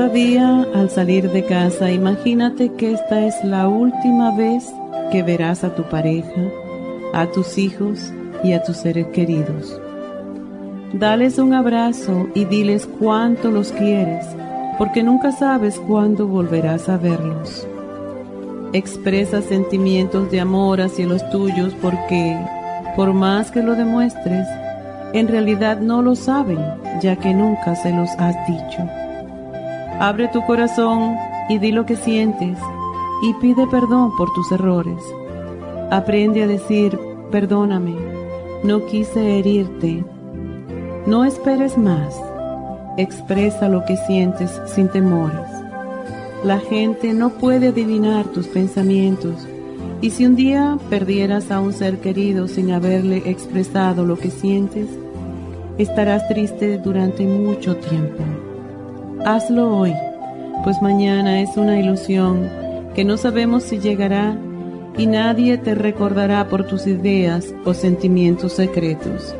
Cada día al salir de casa, imagínate que esta es la última vez que verás a tu pareja, a tus hijos y a tus seres queridos. Dales un abrazo y diles cuánto los quieres, porque nunca sabes cuándo volverás a verlos. Expresa sentimientos de amor hacia los tuyos porque, por más que lo demuestres, en realidad no lo saben, ya que nunca se los has dicho. Abre tu corazón y di lo que sientes y pide perdón por tus errores. Aprende a decir, perdóname, no quise herirte no esperes más. Expresa lo que sientes sin temores. La gente no puede adivinar tus pensamientos y si un día perdieras a un ser querido sin haberle expresado lo que sientes, estarás triste durante mucho tiempo. Hazlo hoy, pues mañana es una ilusión que no sabemos si llegará y nadie te recordará por tus ideas o sentimientos secretos.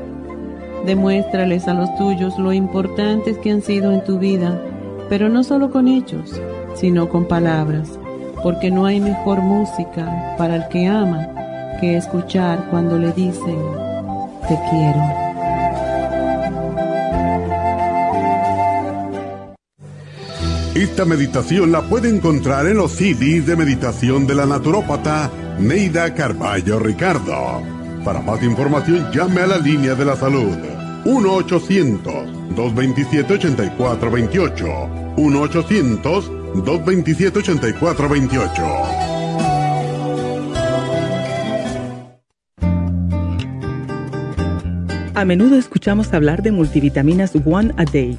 Demuéstrales a los tuyos lo importantes que han sido en tu vida, pero no solo con hechos, sino con palabras, porque no hay mejor música para el que ama que escuchar cuando le dicen, te quiero. Esta meditación la puede encontrar en los CDs de meditación de la naturópata Neida Carballo Ricardo. Para más información llame a la línea de la salud 1-800-227-8428. 1-800-227-8428. A menudo escuchamos hablar de multivitaminas One a Day,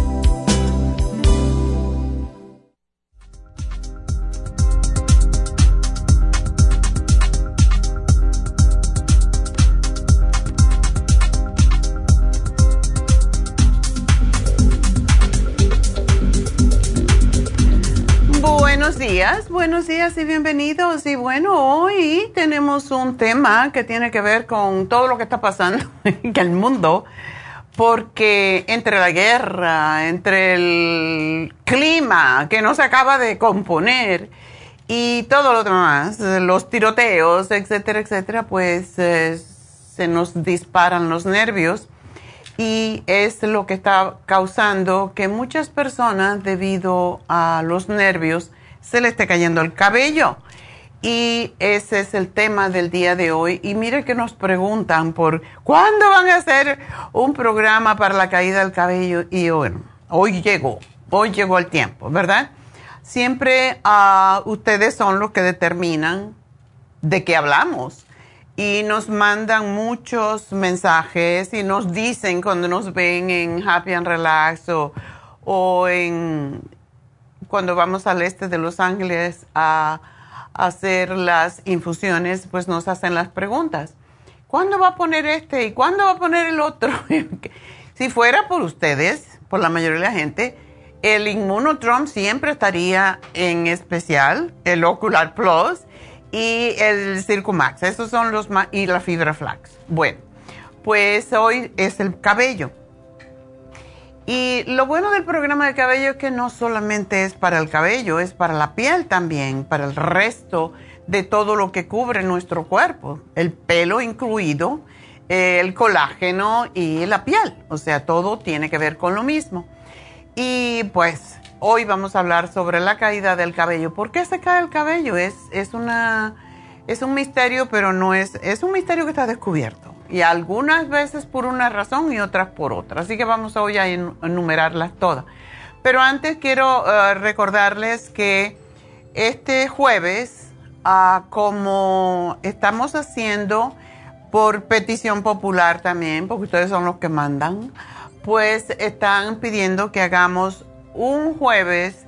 Buenos días y bienvenidos. Y bueno, hoy tenemos un tema que tiene que ver con todo lo que está pasando en el mundo, porque entre la guerra, entre el clima que no se acaba de componer y todo lo demás, los tiroteos, etcétera, etcétera, pues eh, se nos disparan los nervios y es lo que está causando que muchas personas, debido a los nervios, se le esté cayendo el cabello. Y ese es el tema del día de hoy. Y mire que nos preguntan por cuándo van a hacer un programa para la caída del cabello. Y bueno, hoy llegó, hoy llegó el tiempo, ¿verdad? Siempre uh, ustedes son los que determinan de qué hablamos. Y nos mandan muchos mensajes y nos dicen cuando nos ven en Happy and Relax o, o en cuando vamos al este de Los Ángeles a, hacer las infusiones, pues nos hacen las preguntas. ¿Cuándo va a poner este y cuándo va a poner el otro? si fuera por ustedes, por la mayoría de la gente. El Inmunotrom siempre estaría en especial, el Ocular Plus y el Circumax. Esos son los más, y la fibra flax. Bueno, pues hoy es el cabello. Y lo bueno del programa de cabello es que no solamente es para el cabello, es para la piel también, para el resto de todo lo que cubre nuestro cuerpo, el pelo incluido, el colágeno y la piel. O sea, todo tiene que ver con lo mismo. Y pues hoy vamos a hablar sobre la caída del cabello. ¿Por qué se cae el cabello? Es, es, una, es un misterio, pero no es, es un misterio que está descubierto. Y algunas veces por una razón y otras por otra. Así que vamos hoy a enumerarlas todas. Pero antes quiero eh, recordarles que este jueves, ah, como estamos haciendo por petición popular también, porque ustedes son los que mandan, pues están pidiendo que hagamos un jueves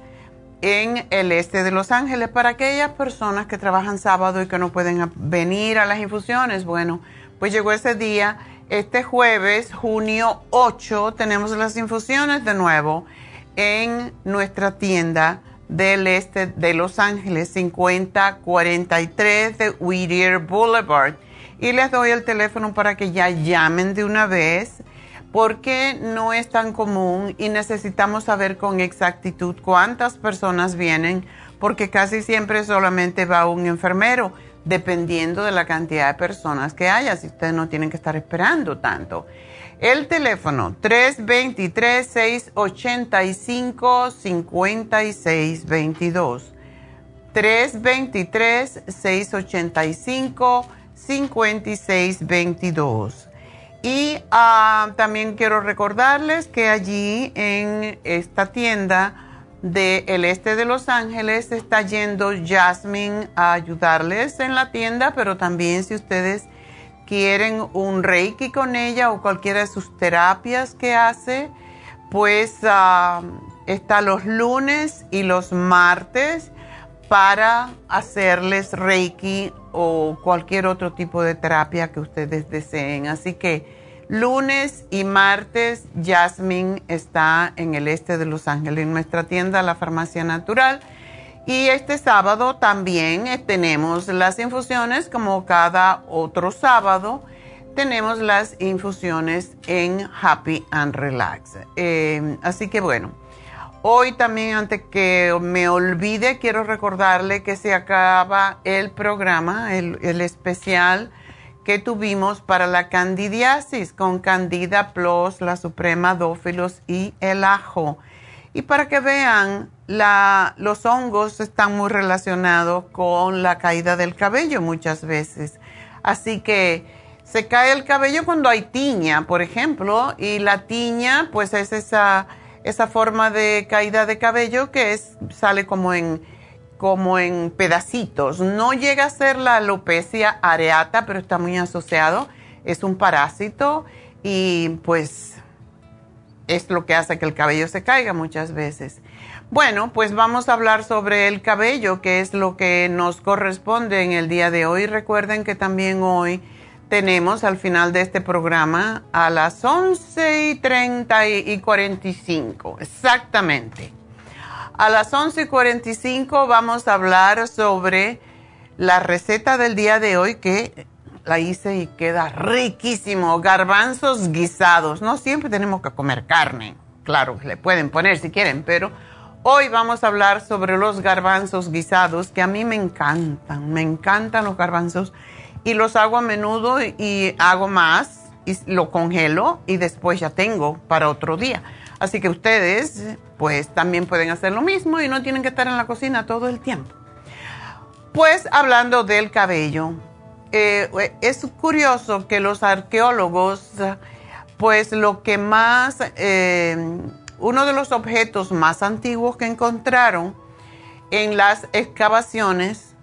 en el este de Los Ángeles para aquellas personas que trabajan sábado y que no pueden venir a las infusiones. Bueno, pues llegó ese día. Este jueves, junio 8, tenemos las infusiones de nuevo en nuestra tienda del este de Los Ángeles, 5043 de Whittier Boulevard. Y les doy el teléfono para que ya llamen de una vez porque no es tan común y necesitamos saber con exactitud cuántas personas vienen, porque casi siempre solamente va un enfermero, dependiendo de la cantidad de personas que haya, si ustedes no tienen que estar esperando tanto. El teléfono 323-685-5622. 323-685-5622. Y ah, también quiero recordarles que allí en esta tienda del este de Los Ángeles está yendo Jasmine a ayudarles en la tienda, pero también si ustedes quieren un reiki con ella o cualquiera de sus terapias que hace, pues ah, está los lunes y los martes para hacerles reiki o cualquier otro tipo de terapia que ustedes deseen. Así que lunes y martes, Jasmine está en el este de Los Ángeles, en nuestra tienda, la Farmacia Natural. Y este sábado también eh, tenemos las infusiones, como cada otro sábado, tenemos las infusiones en Happy and Relax. Eh, así que bueno, Hoy también, antes que me olvide, quiero recordarle que se acaba el programa, el, especial que tuvimos para la candidiasis con Candida Plus, la Suprema Dófilos y el ajo. Y para que vean, los hongos están muy relacionados con la caída del cabello muchas veces. Así que se cae el cabello cuando hay tiña, por ejemplo, y la tiña pues es esa esa forma de caída de cabello que es, sale como en, como en pedacitos. No llega a ser la alopecia areata, pero está muy asociado. Es un parásito y pues es lo que hace que el cabello se caiga muchas veces. Bueno, pues vamos a hablar sobre el cabello, que es lo que nos corresponde en el día de hoy. Recuerden que también hoy tenemos al final de este programa a las 11 y 30 y 45, exactamente. A las 11 y 45 vamos a hablar sobre la receta del día de hoy que la hice y queda riquísimo, garbanzos guisados. No siempre tenemos que comer carne, claro, le pueden poner si quieren, pero hoy vamos a hablar sobre los garbanzos guisados que a mí me encantan, me encantan los garbanzos y los hago a menudo y hago más y lo congelo y después ya tengo para otro día. Así que ustedes pues también pueden hacer lo mismo y no tienen que estar en la cocina todo el tiempo. Pues hablando del cabello, eh, es curioso que los arqueólogos pues lo que más, eh, uno de los objetos más antiguos que encontraron en las excavaciones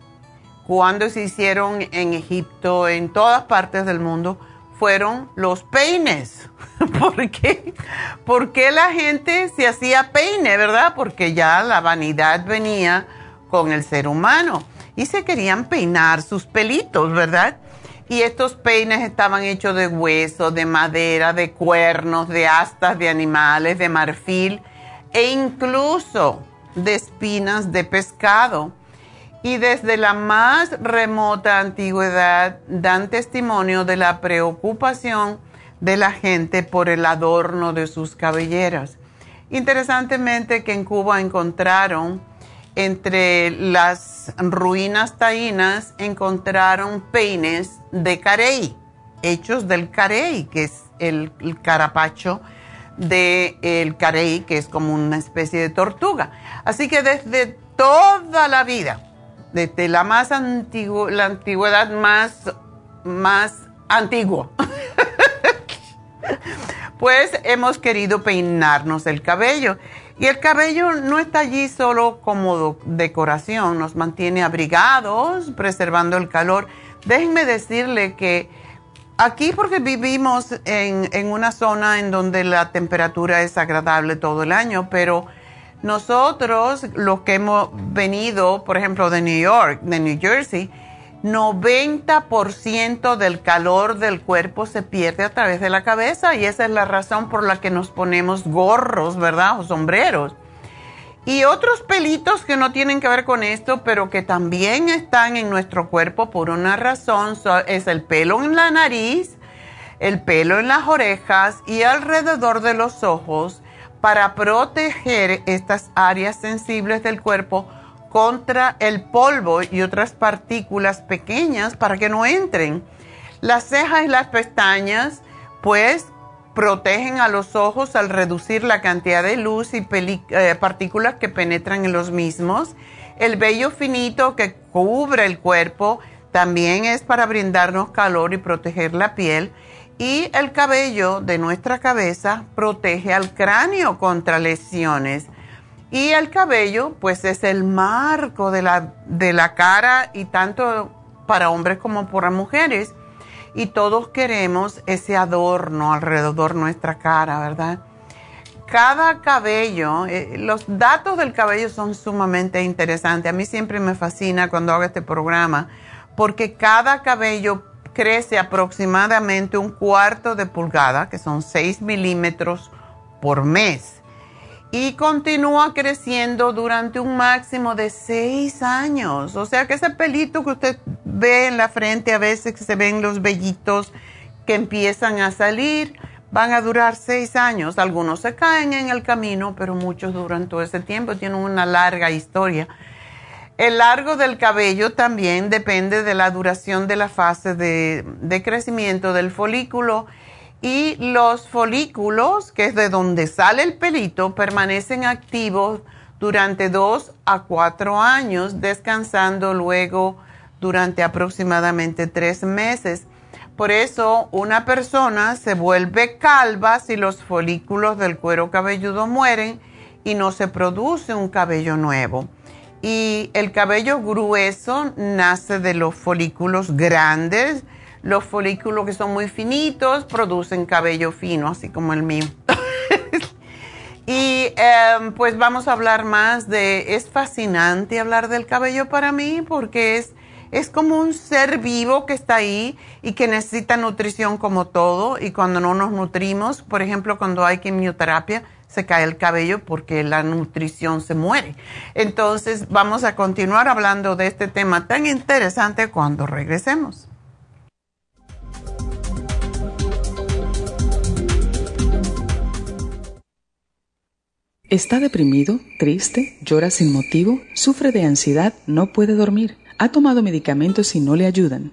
cuando se hicieron en Egipto, en todas partes del mundo, fueron los peines. ¿Por qué? Porque la gente se hacía peine, verdad? Porque ya la vanidad venía con el ser humano y se querían peinar sus pelitos, ¿verdad? y estos peines estaban hechos de hueso, de madera, de cuernos, de astas de animales, de marfil e incluso de espinas de pescado. Y desde la más remota antigüedad dan testimonio de la preocupación de la gente por el adorno de sus cabelleras. Interesantemente que en Cuba encontraron entre las ruinas taínas encontraron peines de carey, hechos del carey, que es el, carapacho del el carey, que es como una especie de tortuga. Así que desde toda la vida, desde la más antigua, la antigüedad más, más antigua, pues hemos querido peinarnos el cabello. Y el cabello no está allí solo como decoración, nos mantiene abrigados, preservando el calor. Déjenme decirle que aquí porque vivimos en, en, una zona en donde la temperatura es agradable todo el año, pero nosotros los que hemos venido, por ejemplo, de New York, de New Jersey, 90% del calor del cuerpo se pierde a través de la cabeza y esa es la razón por la que nos ponemos gorros, ¿verdad? O sombreros. Y otros pelitos que no tienen que ver con esto, pero que también están en nuestro cuerpo por una razón, es el pelo en la nariz, el pelo en las orejas y alrededor de los ojos para proteger estas áreas sensibles del cuerpo contra el polvo y otras partículas pequeñas para que no entren. Las cejas y las pestañas, pues, protegen a los ojos al reducir la cantidad de luz y eh, partículas que penetran en los mismos. El vello finito que cubre el cuerpo también es para brindarnos calor y proteger la piel. Y el cabello de nuestra cabeza protege al cráneo contra lesiones. Y el cabello, pues es el marco de la, de la cara y tanto para hombres como para mujeres. Y todos queremos ese adorno alrededor de nuestra cara, ¿verdad? Cada cabello, eh, los datos del cabello son sumamente interesantes. A mí siempre me fascina cuando hago este programa porque cada cabello crece aproximadamente un cuarto de pulgada, que son 6 milímetros por mes y continúa creciendo durante un máximo de seis años. O sea que ese pelito que usted ve en la frente, a veces que se ven los vellitos que empiezan a salir, van a durar seis años. Algunos se caen en el camino, pero muchos duran todo ese tiempo, tienen una larga historia. El largo del cabello también depende de la duración de la fase de, crecimiento del folículo y los folículos, que es de donde sale el pelito, permanecen activos durante dos a cuatro años, descansando luego durante aproximadamente tres meses. Por eso una persona se vuelve calva si los folículos del cuero cabelludo mueren y no se produce un cabello nuevo. Y el cabello grueso nace de los folículos grandes, los folículos que son muy finitos producen cabello fino, así como el mío. y em, pues vamos a hablar más de, es fascinante hablar del cabello para mí porque es, es como un ser vivo que está ahí y que necesita nutrición como todo y cuando no nos nutrimos, por ejemplo, cuando hay quimioterapia, se cae el cabello porque la nutrición se muere. Entonces vamos a continuar hablando de este tema tan interesante cuando regresemos. ¿Está deprimido, triste, llora sin motivo, sufre de ansiedad, no puede dormir? ¿Ha tomado medicamentos y no le ayudan?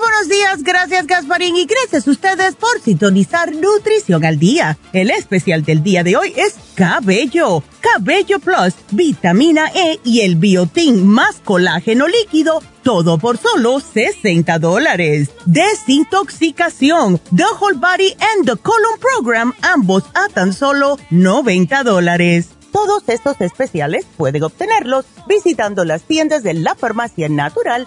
Buenos días, gracias Gasparín y gracias a ustedes por sintonizar Nutrición al Día. El especial del día de hoy es Cabello, Cabello Plus, vitamina E y el biotín más colágeno líquido, todo por solo 60 dólares. Desintoxicación, The Whole Body and the Colon Program, ambos a tan solo 90 dólares. Todos estos especiales pueden obtenerlos visitando las tiendas de la farmacia natural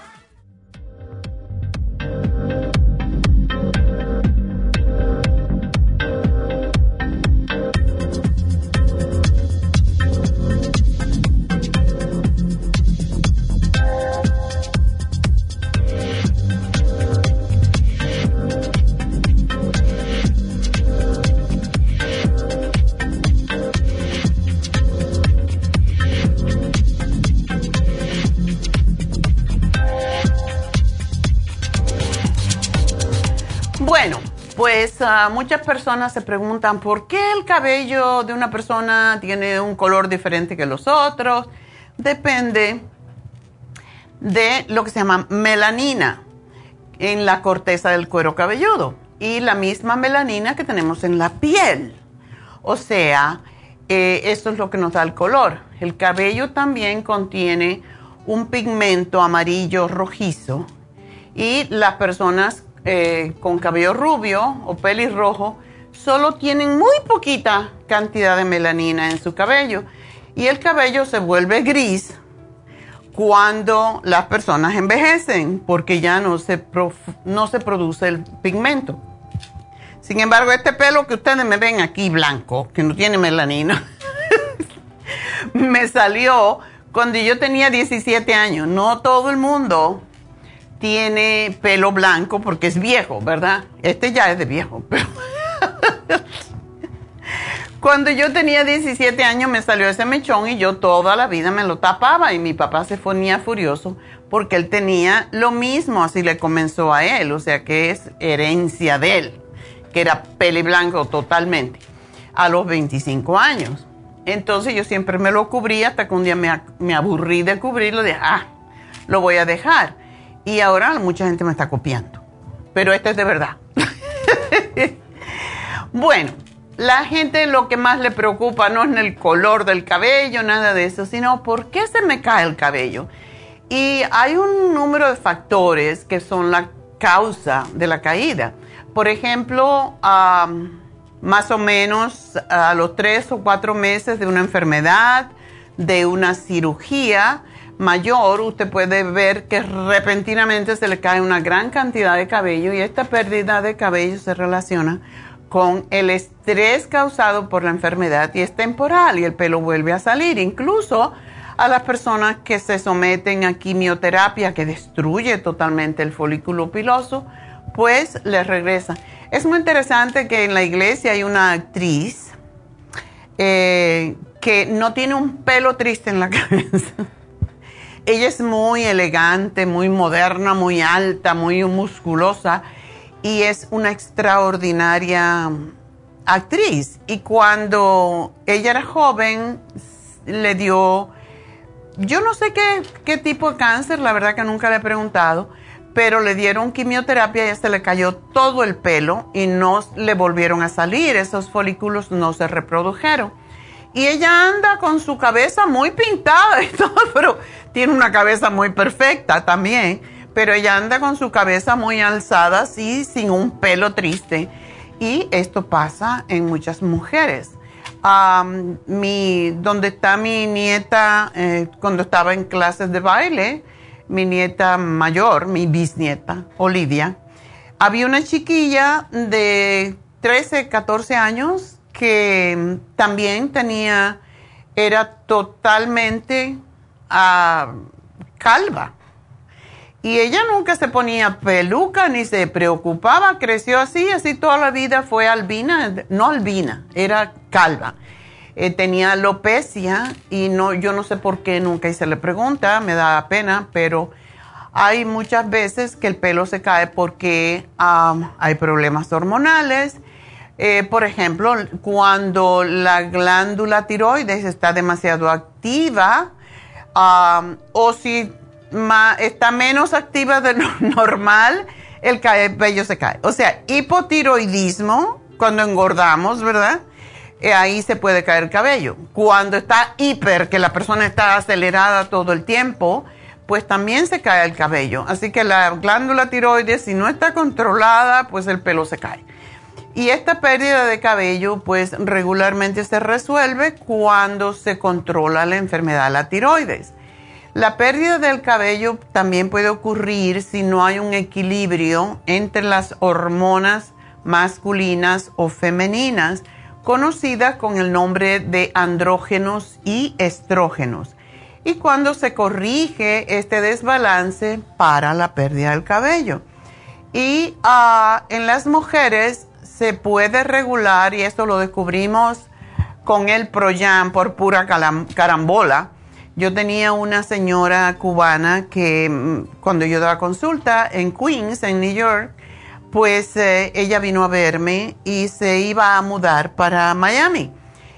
Pues ah, muchas personas se preguntan por qué el cabello de una persona tiene un color diferente que los otros. Depende de lo que se llama melanina en la corteza del cuero cabelludo y la misma melanina que tenemos en la piel. O sea, eh, esto es lo que nos da el color. El cabello también contiene un pigmento amarillo rojizo y las personas eh, con cabello rubio o pelirrojo solo tienen muy poquita cantidad de melanina en su cabello y el cabello se vuelve gris cuando las personas envejecen porque ya no se, no se produce el pigmento. Sin embargo, este pelo que ustedes me ven aquí blanco, que no tiene melanina, me salió cuando yo tenía 17 años. No todo el mundo tiene pelo blanco porque es viejo, ¿verdad? Este ya es de viejo, pero... Cuando yo tenía 17 años me salió ese mechón y yo toda la vida me lo tapaba y mi papá se ponía furioso porque él tenía lo mismo, así le comenzó a él, o sea que es herencia de él, que era peli blanco totalmente, a los 25 años. Entonces yo siempre me lo cubría hasta que un día me, me aburrí de cubrirlo, dije, ah, lo voy a dejar. Y ahora mucha gente me está copiando. Pero este es de verdad. bueno, la gente lo que más le preocupa no es el color del cabello, nada de eso, sino por qué se me cae el cabello. Y hay un número de factores que son la causa de la caída. Por ejemplo, más o menos a los tres o cuatro meses de una enfermedad, de una cirugía, mayor, usted puede ver que repentinamente se le cae una gran cantidad de cabello y esta pérdida de cabello se relaciona con el estrés causado por la enfermedad y es temporal y el pelo vuelve a salir. Incluso a las personas que se someten a quimioterapia que destruye totalmente el folículo piloso, pues les regresa. Es muy interesante que en la iglesia hay una actriz eh, que no tiene un pelo triste en la cabeza ella es muy elegante, muy moderna, muy alta, muy musculosa y es una extraordinaria actriz. Y cuando ella era joven, le dio, yo no sé qué, qué tipo de cáncer, la verdad que nunca le he preguntado, pero le dieron quimioterapia y se le cayó todo el pelo y no le volvieron a salir, esos folículos no se reprodujeron. Y ella anda con su cabeza muy pintada y todo, pero tiene una cabeza muy perfecta también. Pero ella anda con su cabeza muy alzada, así, sin un pelo triste. Y esto pasa en muchas mujeres. mi, donde está mi nieta eh, cuando estaba en clases de baile, mi nieta mayor, mi bisnieta, Olivia. Había una chiquilla de 13, 14 años que también tenía, era totalmente ah, calva. Y ella nunca se ponía peluca ni se preocupaba, creció así, así toda la vida fue albina, no albina, era calva. Eh, tenía alopecia y no, yo no sé por qué nunca hice le pregunta, me da pena, pero hay muchas veces que el pelo se cae porque hay problemas hormonales. Eh, por ejemplo, cuando la glándula tiroides está demasiado activa o si está menos activa de lo normal, el cabello se cae. O sea, hipotiroidismo, cuando engordamos, ¿verdad? Eh, ahí se puede caer el cabello. Cuando está hiper, que la persona está acelerada todo el tiempo, pues también se cae el cabello. Así que la glándula tiroides, si no está controlada, pues el pelo se cae. Y esta pérdida de cabello, pues regularmente se resuelve cuando se controla la enfermedad de la tiroides. La pérdida del cabello también puede ocurrir si no hay un equilibrio entre las hormonas masculinas o femeninas, conocidas con el nombre de andrógenos y estrógenos. Y cuando se corrige este desbalance para la pérdida del cabello. Y ah, en las mujeres se puede regular, y esto lo descubrimos con el Proyam por pura carambola, yo tenía una señora cubana que mm, cuando yo daba consulta en Queens, en New York, pues eh, ella vino a verme y se iba a mudar para Miami.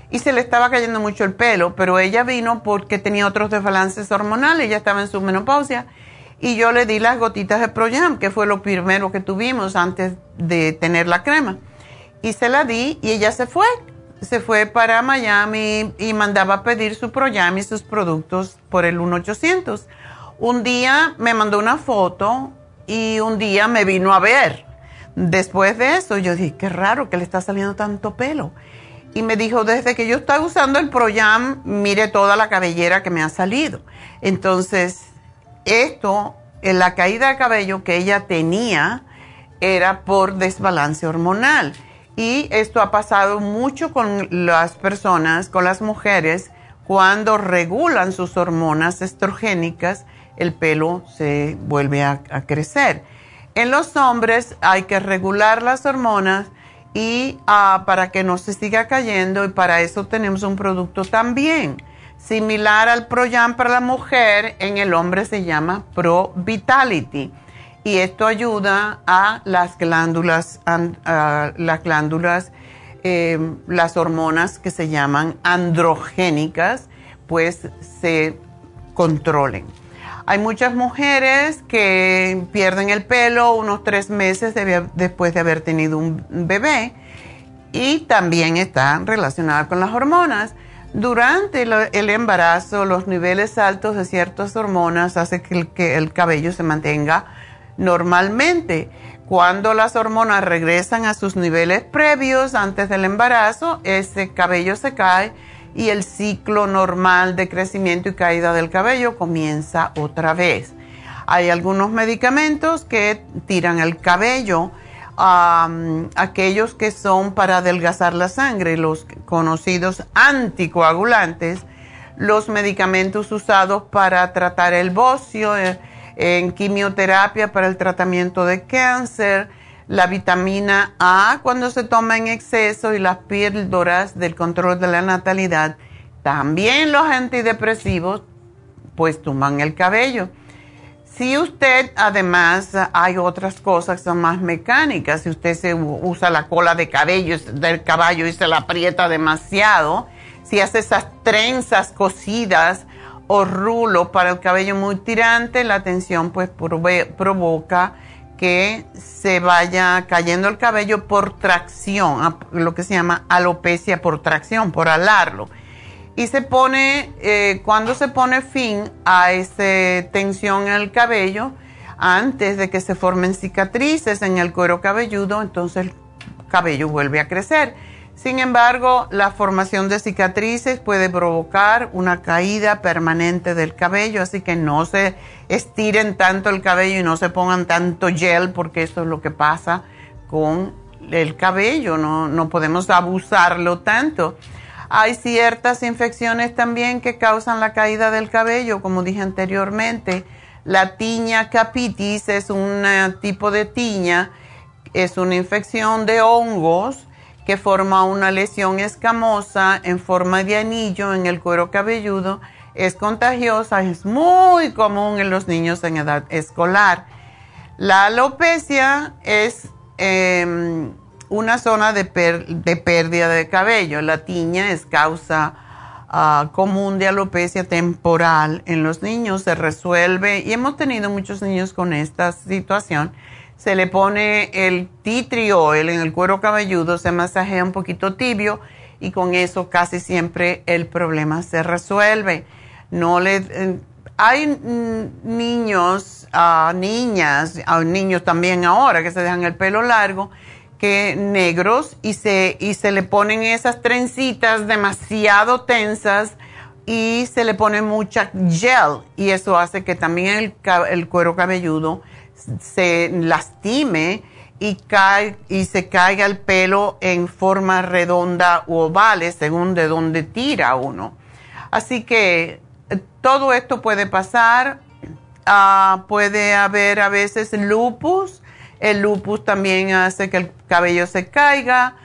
Y se le estaba cayendo mucho el pelo, pero ella vino porque tenía otros desbalances hormonales, ella estaba en su menopausia. Y yo le di las gotitas de Proyam, que fue lo primero que tuvimos antes de tener la crema. Y se la di y ella se fue se fue para Miami y mandaba a pedir su Proyam y sus productos por el 1800. Un día me mandó una foto y un día me vino a ver. Después de eso yo dije, qué raro que le está saliendo tanto pelo. Y me dijo, desde que yo estaba usando el Proyam, mire toda la cabellera que me ha salido. Entonces, esto, en la caída de cabello que ella tenía, era por desbalance hormonal. Y esto ha pasado mucho con las personas, con las mujeres, cuando regulan sus hormonas estrogénicas, el pelo se vuelve a, crecer. En los hombres hay que regular las hormonas y ah, para que no se siga cayendo y para eso tenemos un producto también similar al Proyam para la mujer, en el hombre se llama Pro Vitality y esto ayuda a las glándulas, las glándulas, eh, las hormonas que se llaman androgénicas, pues se controlen. Hay muchas mujeres que pierden el pelo unos tres meses después de haber tenido un bebé y también está relacionada con las hormonas. Durante el embarazo, los niveles altos de ciertas hormonas hacen que el cabello se mantenga Normalmente, cuando las hormonas regresan a sus niveles previos antes del embarazo, ese cabello se cae y el ciclo normal de crecimiento y caída del cabello comienza otra vez. Hay algunos medicamentos que tiran el cabello, aquellos que son para adelgazar la sangre, los conocidos anticoagulantes, los medicamentos usados para tratar el bocio, eh, en quimioterapia para el tratamiento de cáncer, la vitamina A cuando se toma en exceso y las píldoras del control de la natalidad. También los antidepresivos pues toman el cabello. Si usted además hay otras cosas que son más mecánicas, si usted se usa la cola de cabello del caballo y se la aprieta demasiado, si hace esas trenzas cosidas, o rulo para el cabello muy tirante, la tensión pues provoca que se vaya cayendo el cabello por tracción, lo que se llama alopecia por tracción, por alarlo. Y se pone, eh, cuando se pone fin a esa tensión en el cabello, antes de que se formen cicatrices en el cuero cabelludo, entonces el cabello vuelve a crecer. Sin embargo, la formación de cicatrices puede provocar una caída permanente del cabello, así que no se estiren tanto el cabello y no se pongan tanto gel porque eso es lo que pasa con el cabello, no, no podemos abusarlo tanto. Hay ciertas infecciones también que causan la caída del cabello, como dije anteriormente. La tiña capitis es un tipo de tiña, es una infección de hongos que forma una lesión escamosa en forma de anillo en el cuero cabelludo. Es contagiosa, es muy común en los niños en edad escolar. La alopecia es em, una zona de, pérdida de cabello. La tiña es causa ah, común de alopecia temporal en los niños. Se resuelve y hemos tenido muchos niños con esta situación se le pone el tea tree oil en el cuero cabelludo, se masajea un poquito tibio y con eso casi siempre el problema se resuelve. No le, eh, hay niños, uh, niñas, niños también ahora que se dejan el pelo largo, negros y se, y se le ponen esas trencitas demasiado tensas y se le pone mucha gel y eso hace que también el, el cuero cabelludo se lastime y, cae, y se caiga el pelo en forma redonda u ovales según de dónde tira uno. Así que eh, todo esto puede pasar. Ah, puede haber a veces lupus. El lupus también hace que el cabello se caiga.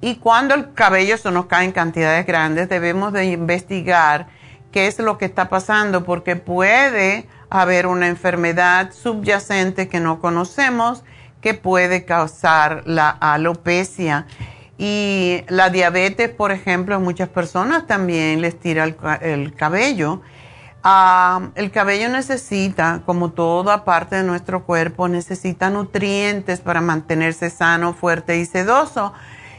y cuando el cabello se nos cae en cantidades grandes, debemos de investigar qué es lo que está pasando porque puede haber una enfermedad subyacente que no conocemos que puede causar la alopecia. Y la diabetes, por ejemplo, a muchas personas también les tira el, cabello. Ah, el cabello necesita, como toda parte de nuestro cuerpo, necesita nutrientes para mantenerse sano, fuerte y sedoso.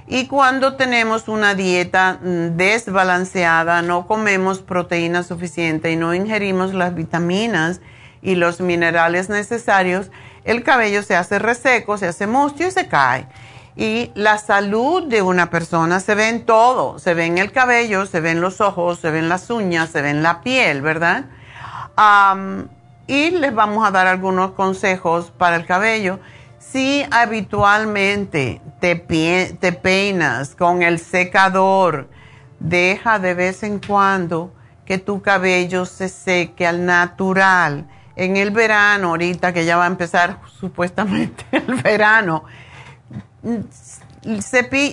Y cuando tenemos una dieta mm, desbalanceada, no comemos proteína suficiente y no ingerimos las vitaminas y los minerales necesarios, el cabello se hace reseco, se hace mustio y se cae. Y la salud de una persona se ve en todo, se ve en el cabello, se ve en los ojos, se ve en las uñas, se ve en la piel, ¿verdad? y les vamos a dar algunos consejos para el cabello si habitualmente te, te peinas con el secador, deja de vez en cuando que tu cabello se seque al natural. En el verano, ahorita que ya va a empezar supuestamente el verano,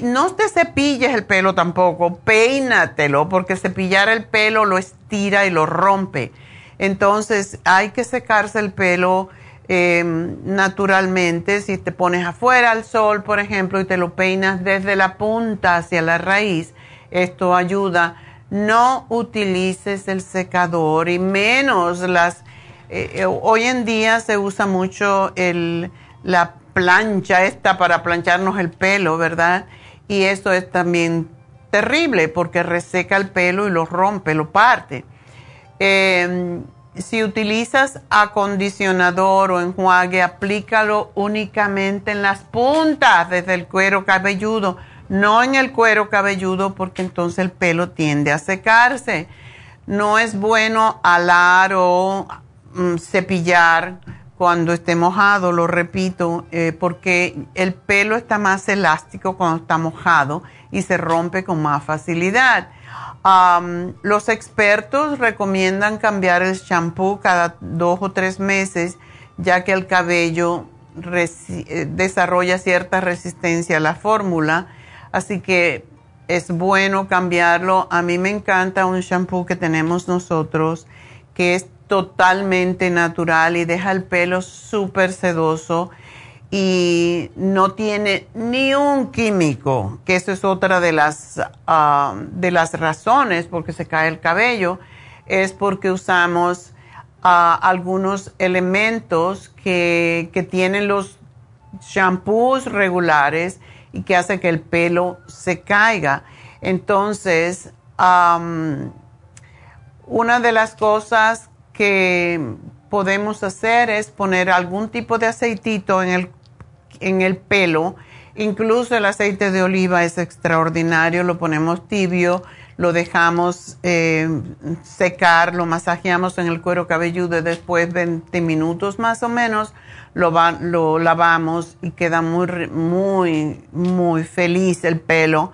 no te cepilles el pelo tampoco, peínatelo, porque cepillar el pelo lo estira y lo rompe. Entonces hay que secarse el pelo Em, naturalmente, si te pones afuera al sol, por ejemplo, y te lo peinas desde la punta hacia la raíz, esto ayuda. No utilices el secador y menos las... Eh, eh, hoy en día se usa mucho el, la plancha esta para plancharnos el pelo, ¿verdad? Y eso es también terrible porque reseca el pelo y lo rompe, lo parte. Eh, si utilizas acondicionador o enjuague, aplícalo únicamente en las puntas desde el cuero cabelludo, no en el cuero cabelludo porque entonces el pelo tiende a secarse. No es bueno alar o mm, cepillar cuando esté mojado, lo repito, eh, porque el pelo está más elástico cuando está mojado y se rompe con más facilidad los expertos recomiendan cambiar el shampoo cada dos o tres meses, ya que el cabello eh, desarrolla cierta resistencia a la fórmula, así que es bueno cambiarlo. A mí me encanta un shampoo que tenemos nosotros, que es totalmente natural y deja el pelo súper sedoso y no tiene ni un químico, que eso es otra de las, ah, de las razones por que se cae el cabello, es porque usamos ah, algunos elementos que, tienen los shampoos regulares y que hacen que el pelo se caiga. Entonces, una de las cosas que podemos hacer es poner algún tipo de aceitito en el en el pelo Incluso el aceite de oliva es extraordinario, lo ponemos tibio, lo dejamos eh, secar, lo masajeamos en el cuero cabelludo y después 20 minutos más o menos lo, lo lavamos y queda muy, muy, muy feliz el pelo.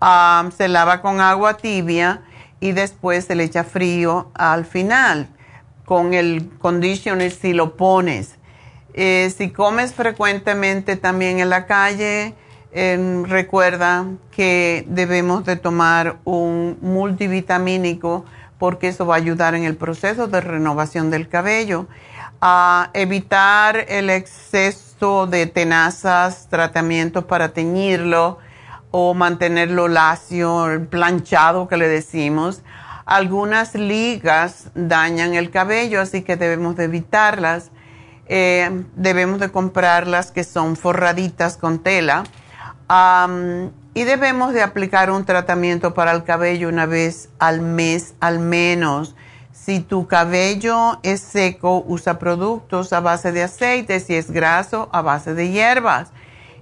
Ah, se lava con agua tibia y después se le echa frío al final. Con el conditioner si lo pones eh, si comes frecuentemente también en la calle, em, recuerda que debemos de tomar un multivitamínico porque eso va a ayudar en el proceso de renovación del cabello. A evitar el exceso de tenazas, tratamientos para teñirlo o mantenerlo lacio, planchado que le decimos. Algunas ligas dañan el cabello, así que debemos de evitarlas eh, debemos de comprar las que son forraditas con tela y debemos de aplicar un tratamiento para el cabello una vez al mes al menos. Si tu cabello es seco, usa productos a base de aceite, si es graso, a base de hierbas.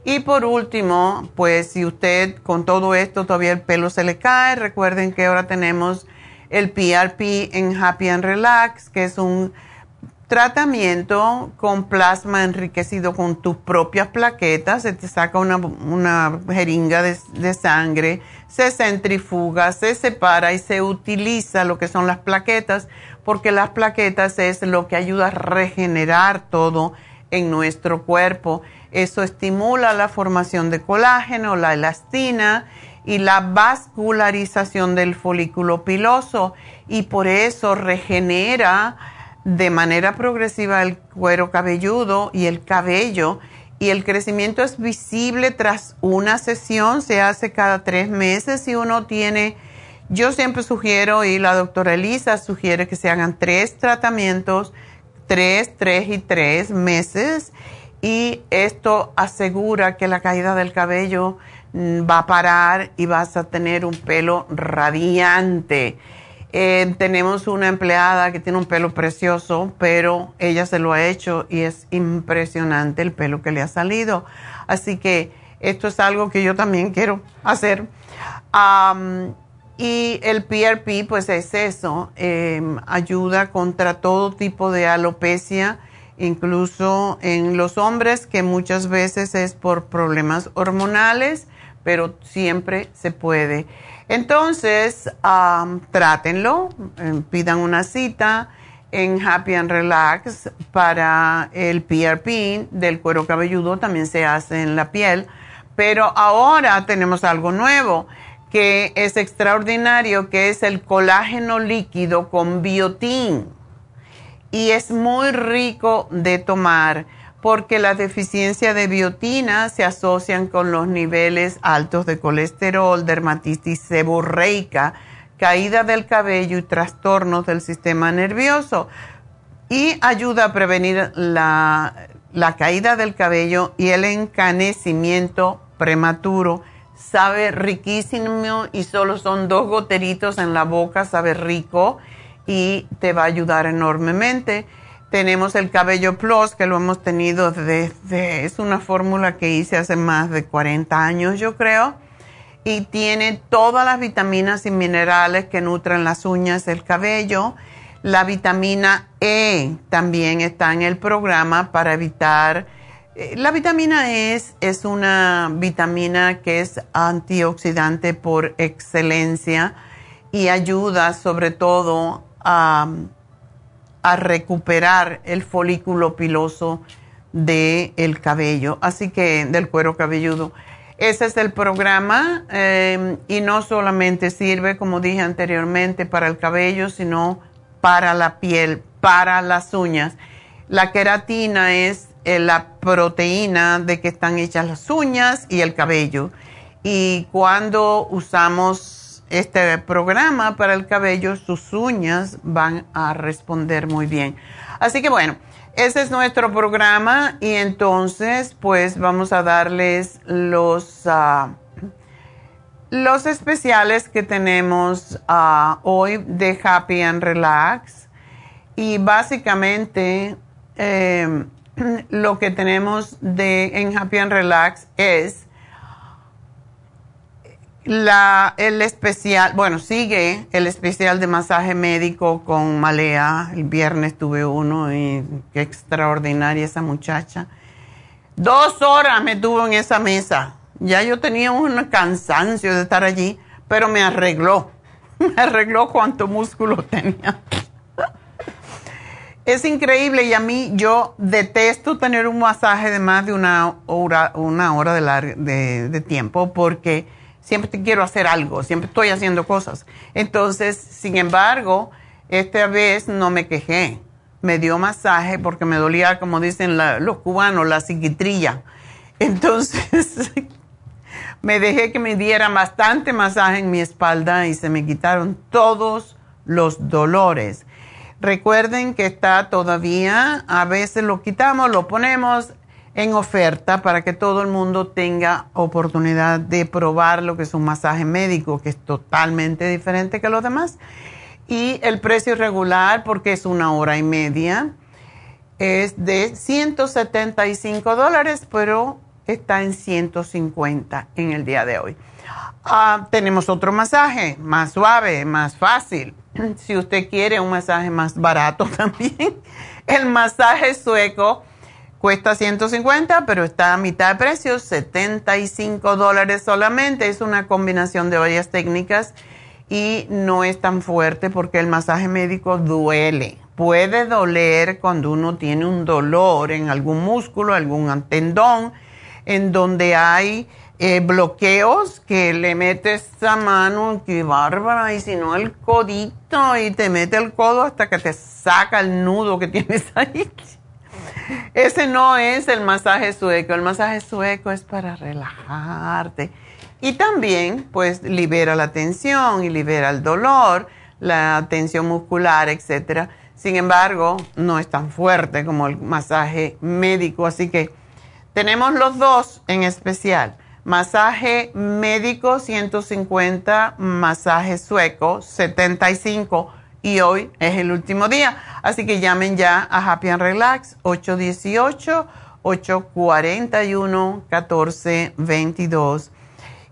Y por último, pues si usted con todo esto todavía el pelo se le cae, recuerden que ahora tenemos el PRP en Happy and Relax, que es un tratamiento con plasma enriquecido con tus propias plaquetas, se te saca una, jeringa de, de, sangre, se centrifuga, se separa y se utiliza lo que son las plaquetas, porque las plaquetas es lo que ayuda a regenerar todo en nuestro cuerpo. Eso estimula la formación de colágeno, la elastina y la vascularización del folículo piloso. Y por eso regenera de manera progresiva el cuero cabelludo y el cabello. Y el crecimiento es visible tras una sesión, se hace cada tres meses. Y uno tiene, yo siempre sugiero y la doctora Elisa sugiere que se hagan tres tratamientos, tres, tres y tres meses. Y esto asegura que la caída del cabello va a parar y vas a tener un pelo radiante. Eh, tenemos una empleada que tiene un pelo precioso, pero ella se lo ha hecho y es impresionante el pelo que le ha salido. Así que esto es algo que yo también quiero hacer. y el PRP, pues es eso, em, ayuda contra todo tipo de alopecia, incluso en los hombres, que muchas veces es por problemas hormonales, pero siempre se puede. Entonces, trátenlo, eh, pidan una cita en Happy and Relax para el PRP del cuero cabelludo, también se hace en la piel, pero ahora tenemos algo nuevo que es extraordinario, que es el colágeno líquido con biotín. Y es muy rico de tomar porque la deficiencia de biotina se asocian con los niveles altos de colesterol, dermatitis seborreica, caída del cabello y trastornos del sistema nervioso. Y ayuda a prevenir la, la caída del cabello y el encanecimiento prematuro. Sabe riquísimo y solo son dos goteritos en la boca, sabe rico y te va a ayudar enormemente tenemos el cabello plus, que lo hemos tenido desde, es una fórmula que hice hace más de 40 años, yo creo. Y tiene todas las vitaminas y minerales que nutren las uñas del cabello. La vitamina E también está en el programa para evitar... Eh, la vitamina E es, es una vitamina que es antioxidante por excelencia y ayuda sobre todo a a recuperar el folículo piloso del el cabello, así que del cuero cabelludo. Ese es el programa em, y no solamente sirve, como dije anteriormente, para el cabello, sino para la piel, para las uñas. La queratina es eh, la proteína de que están hechas las uñas y el cabello. Y cuando usamos este programa para el cabello, sus uñas van a responder muy bien. Así que bueno, ese es nuestro programa y entonces pues vamos a darles los, ah, los especiales que tenemos ah, hoy de Happy and Relax. Y básicamente em, lo que tenemos de, en Happy and Relax es La, el especial, bueno, sigue el especial de masaje médico con Malea. El viernes tuve uno y qué extraordinaria esa muchacha. Dos horas me tuvo en esa mesa. Ya yo tenía un cansancio de estar allí, pero me arregló. Me arregló cuánto músculo tenía. Es increíble y a mí yo detesto tener un masaje de más de una hora, una hora de, de, tiempo porque siempre quiero hacer algo, siempre estoy haciendo cosas. Entonces, sin embargo, esta vez no me quejé. Me dio masaje porque me dolía, como dicen los cubanos, la psiquitrilla. Entonces, me dejé que me diera bastante masaje en mi espalda y se me quitaron todos los dolores. Recuerden que está todavía, a veces lo quitamos, lo ponemos en oferta para que todo el mundo tenga oportunidad de probar lo que es un masaje médico, que es totalmente diferente que los demás. Y el precio regular, porque es una hora y media, es de 175 dólares, pero está en 150 en el día de hoy. Ah, tenemos otro masaje más suave, más fácil si usted quiere un masaje más barato también, el masaje sueco cuesta 150, pero está a mitad de precio, 75 dólares solamente. Es una combinación de varias técnicas y no es tan fuerte porque el masaje médico duele. Puede doler cuando uno tiene un dolor en algún músculo, algún tendón, en donde hay eh, bloqueos que le metes esa mano, que bárbara, y si no el codito y te mete el codo hasta que te saca el nudo que tienes ahí. Ese no es el masaje sueco, el masaje sueco es para relajarte. Y también pues libera la tensión y libera el dolor, la tensión muscular, etc. Sin embargo, no es tan fuerte como el masaje médico, así que tenemos los dos en especial. Masaje médico 150, masaje sueco 75 y hoy es el último día. Así que llamen ya a Happy and Relax 818-841-1422.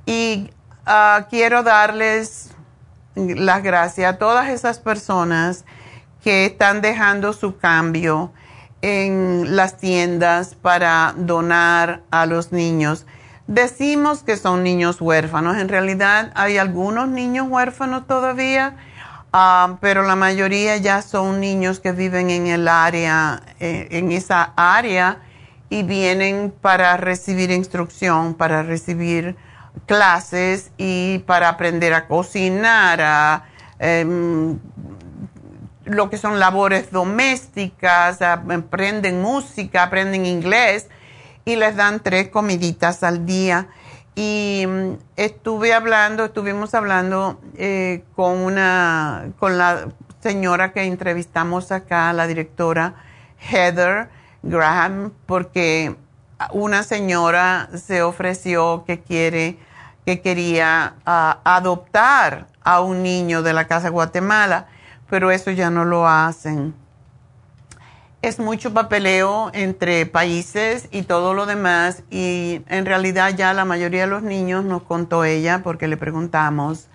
Y uh, quiero darles las gracias a todas esas personas que están dejando su cambio en las tiendas para donar a los niños. Decimos que son niños huérfanos. En realidad hay algunos niños huérfanos todavía, ah, pero la mayoría ya son niños que viven en el área, eh, en esa área y vienen para recibir instrucción, para recibir clases y para aprender a cocinar, a em, lo que son labores domésticas, aprenden música, aprenden inglés y les dan tres comiditas al día. Y mm, estuve hablando, estuvimos hablando eh, con una, con la señora que entrevistamos acá, la directora Heather Graham, porque una señora se ofreció que quiere, que quería ah, adoptar a un niño de la Casa Guatemala, pero eso ya no lo hacen es mucho papeleo entre países y todo lo demás y en realidad ya la mayoría de los niños nos contó ella porque le preguntamos.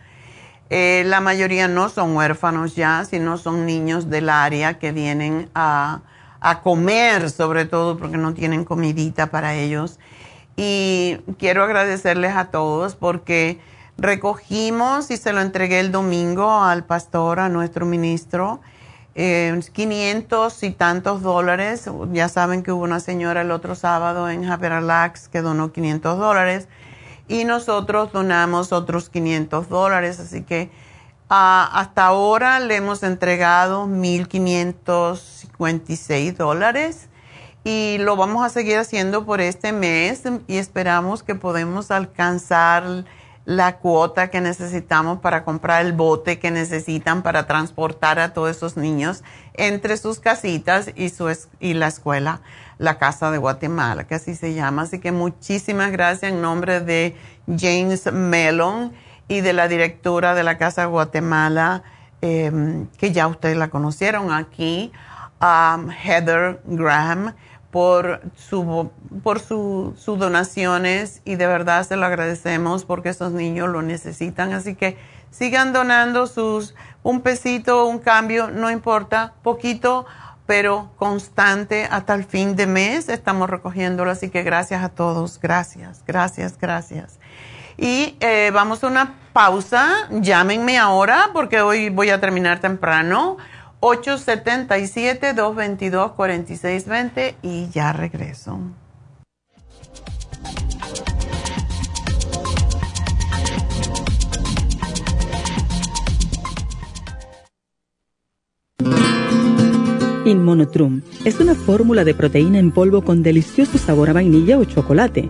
Eh, la mayoría no son huérfanos ya, sino son niños del área que vienen a, a comer, sobre todo porque no tienen comidita para ellos. Y quiero agradecerles a todos porque recogimos y se lo entregué el domingo al pastor, a nuestro ministro 500 eh, y tantos dólares. Ya saben que hubo una señora el otro sábado en Happy que donó 500 dólares y nosotros donamos otros 500 dólares. Así que ah, hasta ahora le hemos entregado 1.556 dólares y lo vamos a seguir haciendo por este mes y esperamos que podamos alcanzar la cuota que necesitamos para comprar el bote que necesitan para transportar a todos esos niños entre sus casitas y, su y la escuela, la Casa de Guatemala, que así se llama. Así que muchísimas gracias en nombre de James Mellon y de la directora de la Casa de Guatemala, em, que ya ustedes la conocieron aquí, Heather Graham por su por sus donaciones y de verdad se lo agradecemos porque esos niños lo necesitan. Así que sigan donando sus un pesito, un cambio, no importa, poquito, pero constante hasta el fin de mes estamos recogiéndolo. Así que gracias a todos, gracias, gracias, gracias. Y eh, vamos a una pausa. Llámenme ahora porque hoy voy a terminar temprano. 877-222-4620 y ya regreso. Inmonotrum es una fórmula de proteína en polvo con delicioso sabor a vainilla o chocolate.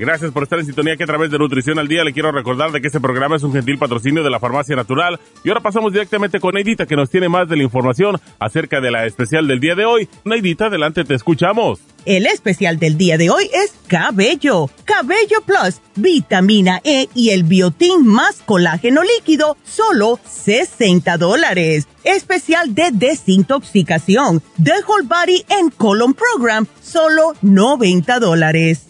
Gracias por estar en sintonía que a través de Nutrición al Día le quiero recordar de que este programa es un gentil patrocinio de la Farmacia Natural. Y ahora pasamos directamente con Neidita que nos tiene más de la información acerca de la especial del día de hoy. Neidita, adelante, te escuchamos. El especial del día de hoy es Cabello. Cabello Plus, vitamina E y el biotín más colágeno líquido, solo 60 dólares. Especial de desintoxicación, The Whole Body and Colon Program, solo 90 dólares.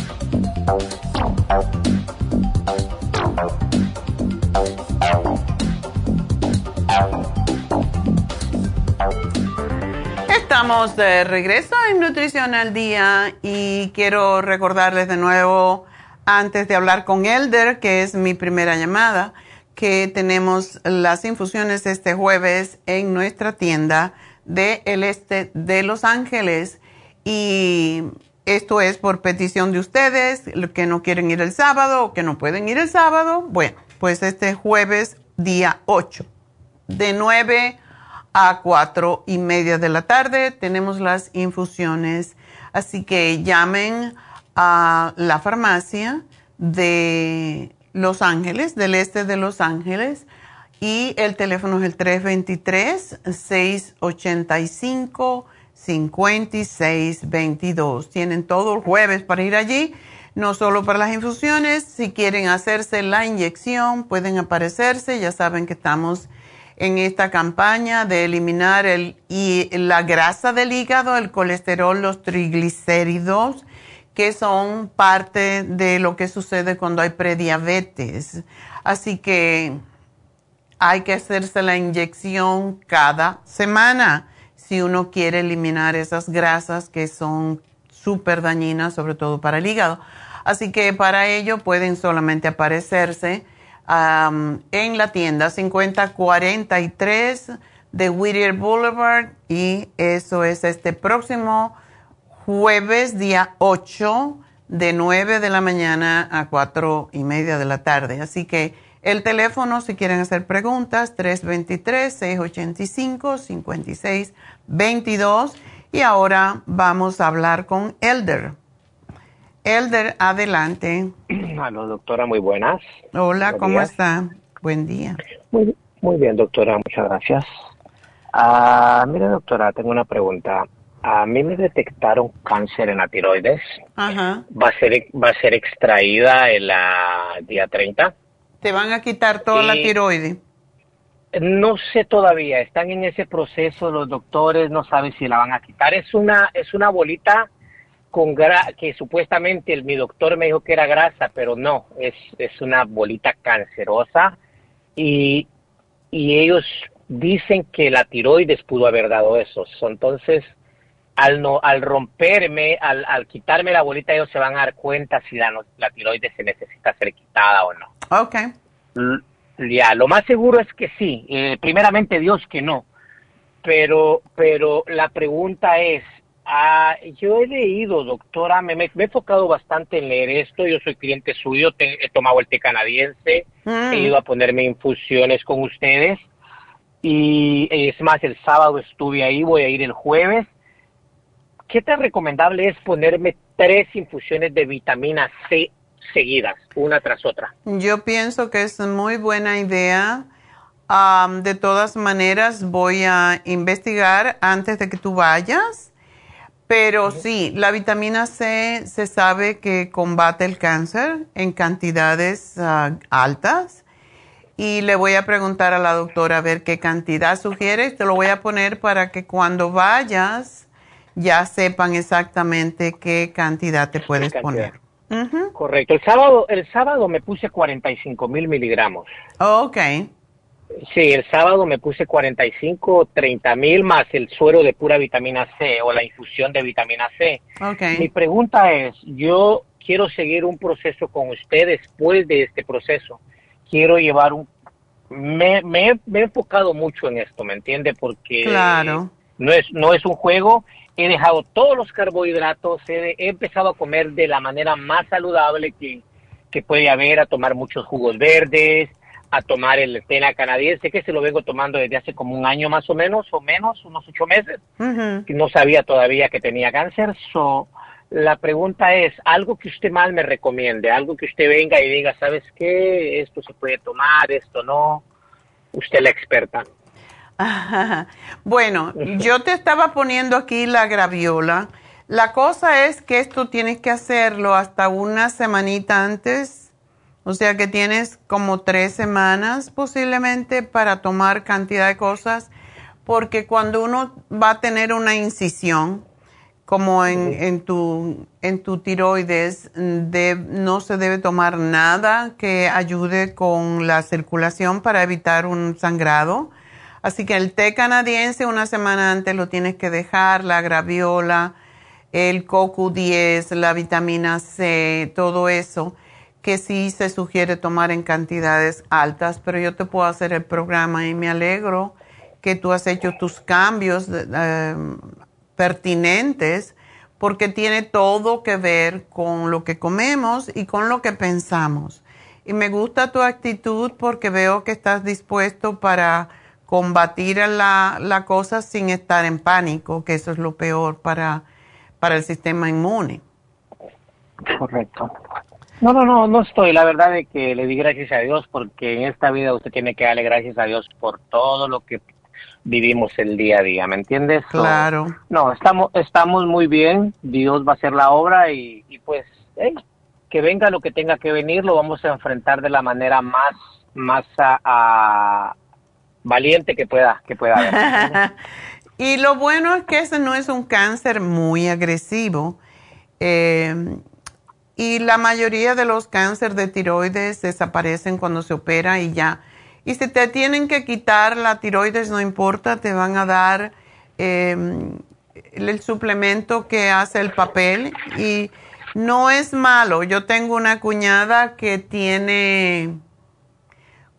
Estamos de regreso en Nutrición al Día y quiero recordarles de nuevo, antes de hablar con Elder, que es mi primera llamada, que tenemos las infusiones este jueves en nuestra tienda del el este de Los Ángeles y esto es por petición de ustedes, que no quieren ir el sábado o que no pueden ir el sábado. Bueno, pues este jueves, día 8, de 9 a 4 y media de la tarde, tenemos las infusiones. Así que llamen a la farmacia de Los Ángeles, del este de Los Ángeles, y el teléfono es el 323 685 5622. Tienen todo el jueves para ir allí, no solo para las infusiones, si quieren hacerse la inyección, pueden aparecerse, ya saben que estamos en esta campaña de eliminar el, y la grasa del hígado, el colesterol, los triglicéridos, que son parte de lo que sucede cuando hay prediabetes. Así que hay que hacerse la inyección cada semana si uno quiere eliminar esas grasas que son súper dañinas, sobre todo para el hígado. Así que para ello pueden solamente aparecerse en la tienda 5043 de Whittier Boulevard y eso es este próximo jueves, día 8, de 9 de la mañana a 4 y media de la tarde. Así que el teléfono, si quieren hacer preguntas, 323-685-5622. Y ahora vamos a hablar con Elder. Elder, adelante. Hola, doctora, muy buenas. Hola, ¿cómo está? Buen día. Muy, muy bien, doctora, muchas gracias. Ah, mire, doctora, tengo una pregunta. A mí me detectaron cáncer en la tiroides. Ajá. Va a ser, va a ser extraída el la día 30. ¿Te van a quitar toda la Y- tiroides? No sé todavía, están en ese proceso, los doctores no saben si la van a quitar. Es una, es una bolita con gra que supuestamente el, mi doctor me dijo que era grasa, pero no, es, es una bolita cancerosa y, y ellos dicen que la tiroides pudo haber dado eso. So, Entonces, al no, al romperme, al, al quitarme la bolita, ellos se van a dar cuenta si la, la tiroides se necesita ser quitada o no. Ok. L- Ya, lo más seguro es que sí. Eh, primeramente Dios que no. Pero, pero la pregunta es, ah, yo he leído, doctora, me, he enfocado bastante en leer esto. Yo soy cliente suyo, te- he tomado el té canadiense, Mm. he ido a ponerme infusiones con ustedes. Y es más, el sábado estuve ahí, voy a ir el jueves. ¿Qué tan recomendable es ponerme tres infusiones de vitamina C seguidas, una tras otra? Yo pienso que es muy buena idea. De todas maneras, voy a investigar antes de que tú vayas. Pero sí, la vitamina C se sabe que combate el cáncer en cantidades ah, altas. Y le voy a preguntar a la doctora a ver qué cantidad sugiere. Te lo voy a poner para que cuando vayas ya sepan exactamente qué cantidad te puedes cantidad. poner. Correcto. El sábado, el sábado me puse 45 mil miligramos. Ok. Sí, el sábado me puse 45, 30 mil más el suero de pura vitamina C o la infusión de vitamina C. Mi Ok. pregunta es, yo quiero seguir un proceso con usted después de este proceso. Quiero llevar un... Me, me, me he enfocado mucho en esto, ¿me entiende? Porque Claro. no es, no es un juego. He dejado todos los carbohidratos, he, he empezado a comer de la manera más saludable que, que puede haber, a tomar muchos jugos verdes, a tomar el tena canadiense, que se lo vengo tomando desde hace como un año más o menos, o menos, unos ocho meses que no sabía todavía que tenía cáncer. So, la pregunta es, algo que usted más me recomiende, algo que usted venga y diga, ¿sabes qué? Esto se puede tomar, esto no. Usted es la experta. Bueno, yo te estaba poniendo aquí la graviola. La cosa es que esto tienes que hacerlo hasta una semanita antes, o sea que tienes como tres semanas posiblemente para tomar cantidad de cosas, porque cuando uno va a tener una incisión, como en, en tu, en tu tiroides, de- no se debe tomar nada que ayude con la circulación para evitar un sangrado. Así que el té canadiense una semana antes lo tienes que dejar, la graviola, el CoQ10, la vitamina C, todo eso, que sí se sugiere tomar en cantidades altas, pero yo te puedo hacer el programa y me alegro que tú has hecho tus cambios eh, pertinentes porque tiene todo que ver con lo que comemos y con lo que pensamos. Y me gusta tu actitud porque veo que estás dispuesto para combatir la, la cosa sin estar en pánico, que eso es lo peor para, para el sistema inmune. Correcto. No, no, no, no estoy. La verdad es que le di gracias a Dios porque en esta vida usted tiene que darle gracias a Dios por todo lo que vivimos el día a día, ¿me entiendes? Claro. no, estamos, estamos muy bien. Dios va a hacer la obra y, y pues, hey, que venga lo que tenga que venir, lo vamos a enfrentar de la manera más, más a- a- valiente que pueda, que pueda haber. y lo bueno es que ese no es un cáncer muy agresivo. Eh, y la mayoría de los cánceres de tiroides desaparecen cuando se opera y ya. Y si te tienen que quitar la tiroides, no importa, te van a dar eh, el, suplemento que hace el papel y no es malo. Yo tengo una cuñada que tiene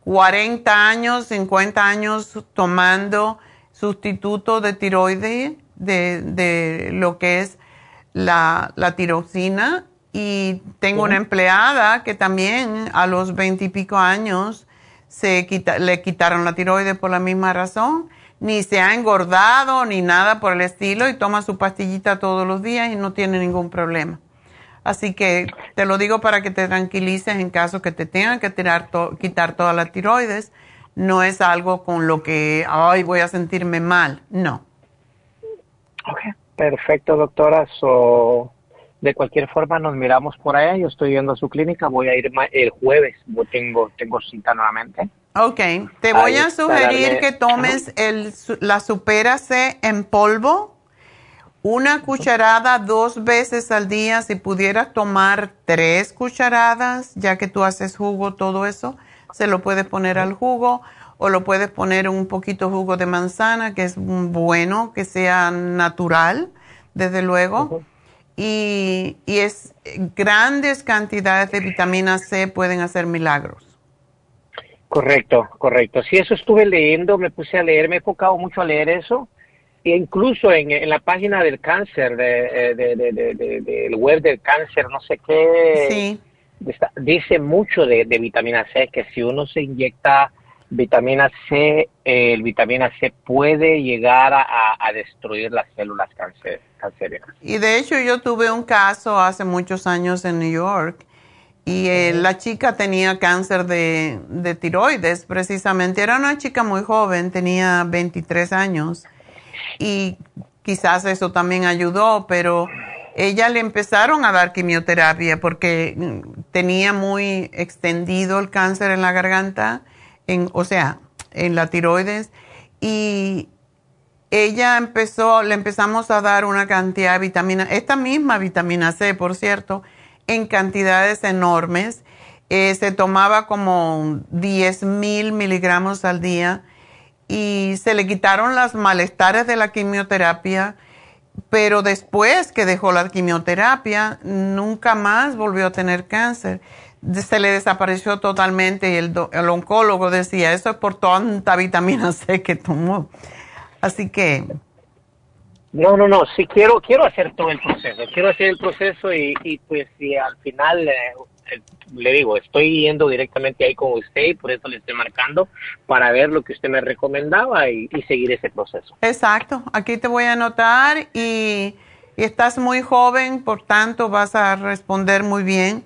40 años, 50 años tomando sustituto de tiroides, de, de lo que es la, la tiroxina. Y tengo una empleada que también a los 20 y pico años se quita, le quitaron la tiroides por la misma razón. Ni se ha engordado ni nada por el estilo y toma su pastillita todos los días y no tiene ningún problema. Así que te lo digo para que te tranquilices en caso que te tengan que tirar quitar toda la tiroides. No es algo con lo que, ay, voy a sentirme mal. No. Ok, perfecto, doctora. So, de cualquier forma, nos miramos por allá. Yo estoy yendo a su clínica. Voy a ir el jueves. Tengo, tengo cita nuevamente. Ok, te voy a sugerir que tomes el, la Supera C en polvo una cucharada dos veces al día, si pudieras tomar tres cucharadas, ya que tú haces jugo, todo eso, se lo puedes poner al jugo o lo puedes poner un poquito jugo de manzana, que es bueno, que sea natural, desde luego. y, y, es grandes cantidades de vitamina C pueden hacer milagros. Correcto, correcto. Si eso estuve leyendo, me puse a leer, me he enfocado mucho a leer eso incluso en, en, la página del cáncer, de, de, de, del web del cáncer, no sé qué, dice mucho de, vitamina C, que si uno se inyecta vitamina C, el vitamina C puede llegar a, destruir las células cáncer, cancerígenas. Y de hecho yo tuve un caso hace muchos años en New York y eh, la chica tenía cáncer de, de tiroides precisamente. Era una chica muy joven, tenía 23 años y quizás eso también ayudó, pero ella le empezaron a dar quimioterapia porque tenía muy extendido el cáncer en la garganta, en, o sea, en la tiroides, y ella empezó, le empezamos a dar una cantidad de vitamina, esta misma vitamina C, por cierto, en cantidades enormes. Eh, se tomaba como 10 mil miligramos al día y se le quitaron las malestares de la quimioterapia, pero después que dejó la quimioterapia, nunca más volvió a tener cáncer. Se le desapareció totalmente y el, el oncólogo decía, eso es por tanta vitamina C que tomó. Así que... No, no, no, sí quiero, quiero hacer todo el proceso, quiero hacer el proceso y, y pues si al final eh, le digo, estoy yendo directamente ahí con usted y por eso le estoy marcando para ver lo que usted me recomendaba y, seguir ese proceso. Exacto, aquí te voy a anotar y, estás muy joven, por tanto vas a responder muy bien.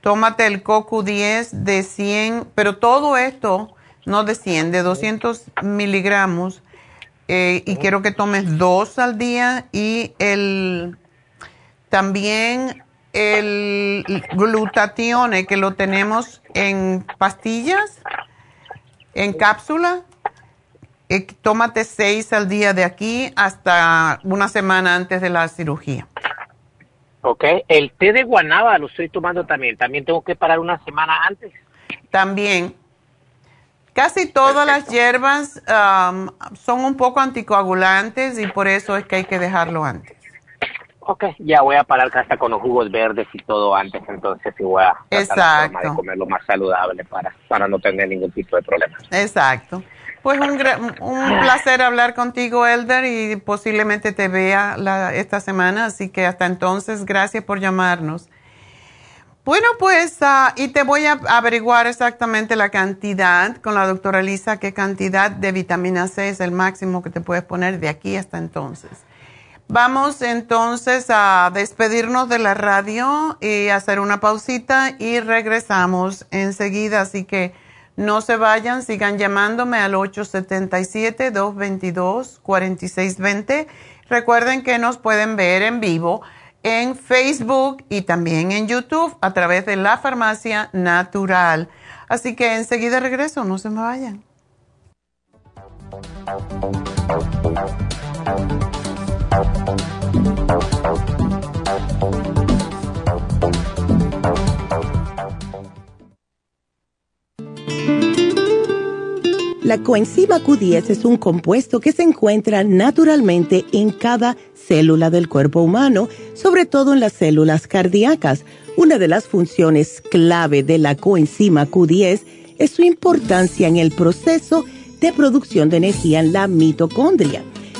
Tómate el CoQ10 de 100, pero todo esto no de 100, de 200 miligramos eh, y quiero que tomes dos al día y el también el glutatione que lo tenemos en pastillas, en cápsula. Eh, tómate seis al día de aquí hasta una semana antes de la cirugía. Ok, el té de guanaba lo estoy tomando también. También tengo que parar una semana antes. También. Casi todas las hierbas um, son un poco anticoagulantes y por eso es que hay que dejarlo antes. Ok, ya voy a parar hasta con los jugos verdes y todo antes, entonces voy a tratar de comer lo más saludable para, para no tener ningún tipo de problema. Exacto. Pues un, un placer hablar contigo, Elder, y posiblemente te vea la, esta semana, así que hasta entonces, gracias por llamarnos. Bueno, pues, uh, y te voy a averiguar exactamente la cantidad con la doctora Lisa, qué cantidad de vitamina C es el máximo que te puedes poner de aquí hasta entonces. Vamos entonces a despedirnos de la radio y hacer una pausita y regresamos enseguida. Así que no se vayan, sigan llamándome al 877-222-4620. Recuerden que nos pueden ver en vivo en Facebook y también en YouTube a través de la farmacia natural. Así que enseguida regreso, no se me vayan. La coenzima Q10 es un compuesto que se encuentra naturalmente en cada célula del cuerpo humano, sobre todo en las células cardíacas. Una de las funciones clave de la coenzima Q10 es su importancia en el proceso de producción de energía en la mitocondria.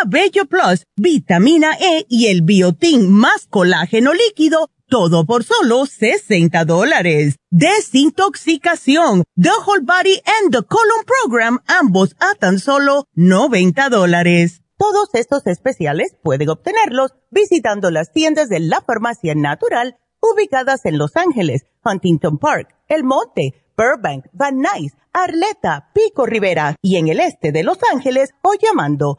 Cabello Plus, vitamina E y el biotín más colágeno líquido todo por solo 60 dólares. Desintoxicación, The Whole Body and the Colon Program, ambos a tan solo 90 dólares. Todos estos especiales pueden obtenerlos visitando las tiendas de la farmacia natural ubicadas en Los Ángeles, Huntington Park, El Monte, Burbank, Van Nuys, Arleta, Pico Rivera y en el este de Los Ángeles o llamando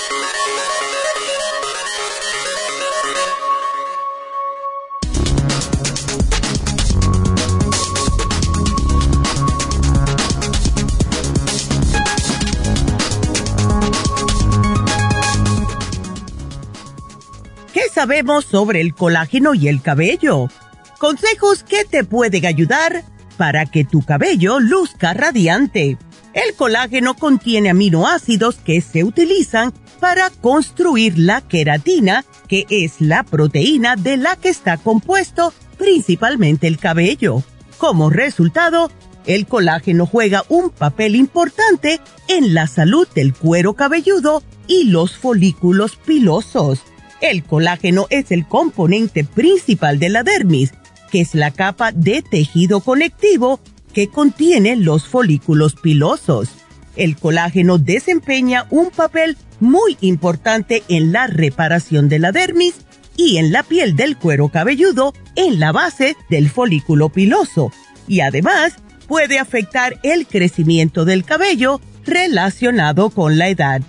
Sabemos sobre el colágeno y el cabello? Consejos que te pueden ayudar para que tu cabello luzca radiante. El colágeno contiene aminoácidos que se utilizan para construir la queratina, que es la proteína de la que está compuesto principalmente el cabello. Como resultado, el colágeno juega un papel importante en la salud del cuero cabelludo y los folículos pilosos. El colágeno es el componente principal de la dermis, que es la capa de tejido conectivo que contiene los folículos pilosos. El colágeno desempeña un papel muy importante en la reparación de la dermis y en la piel del cuero cabelludo en la base del folículo piloso y además puede afectar el crecimiento del cabello relacionado con la edad.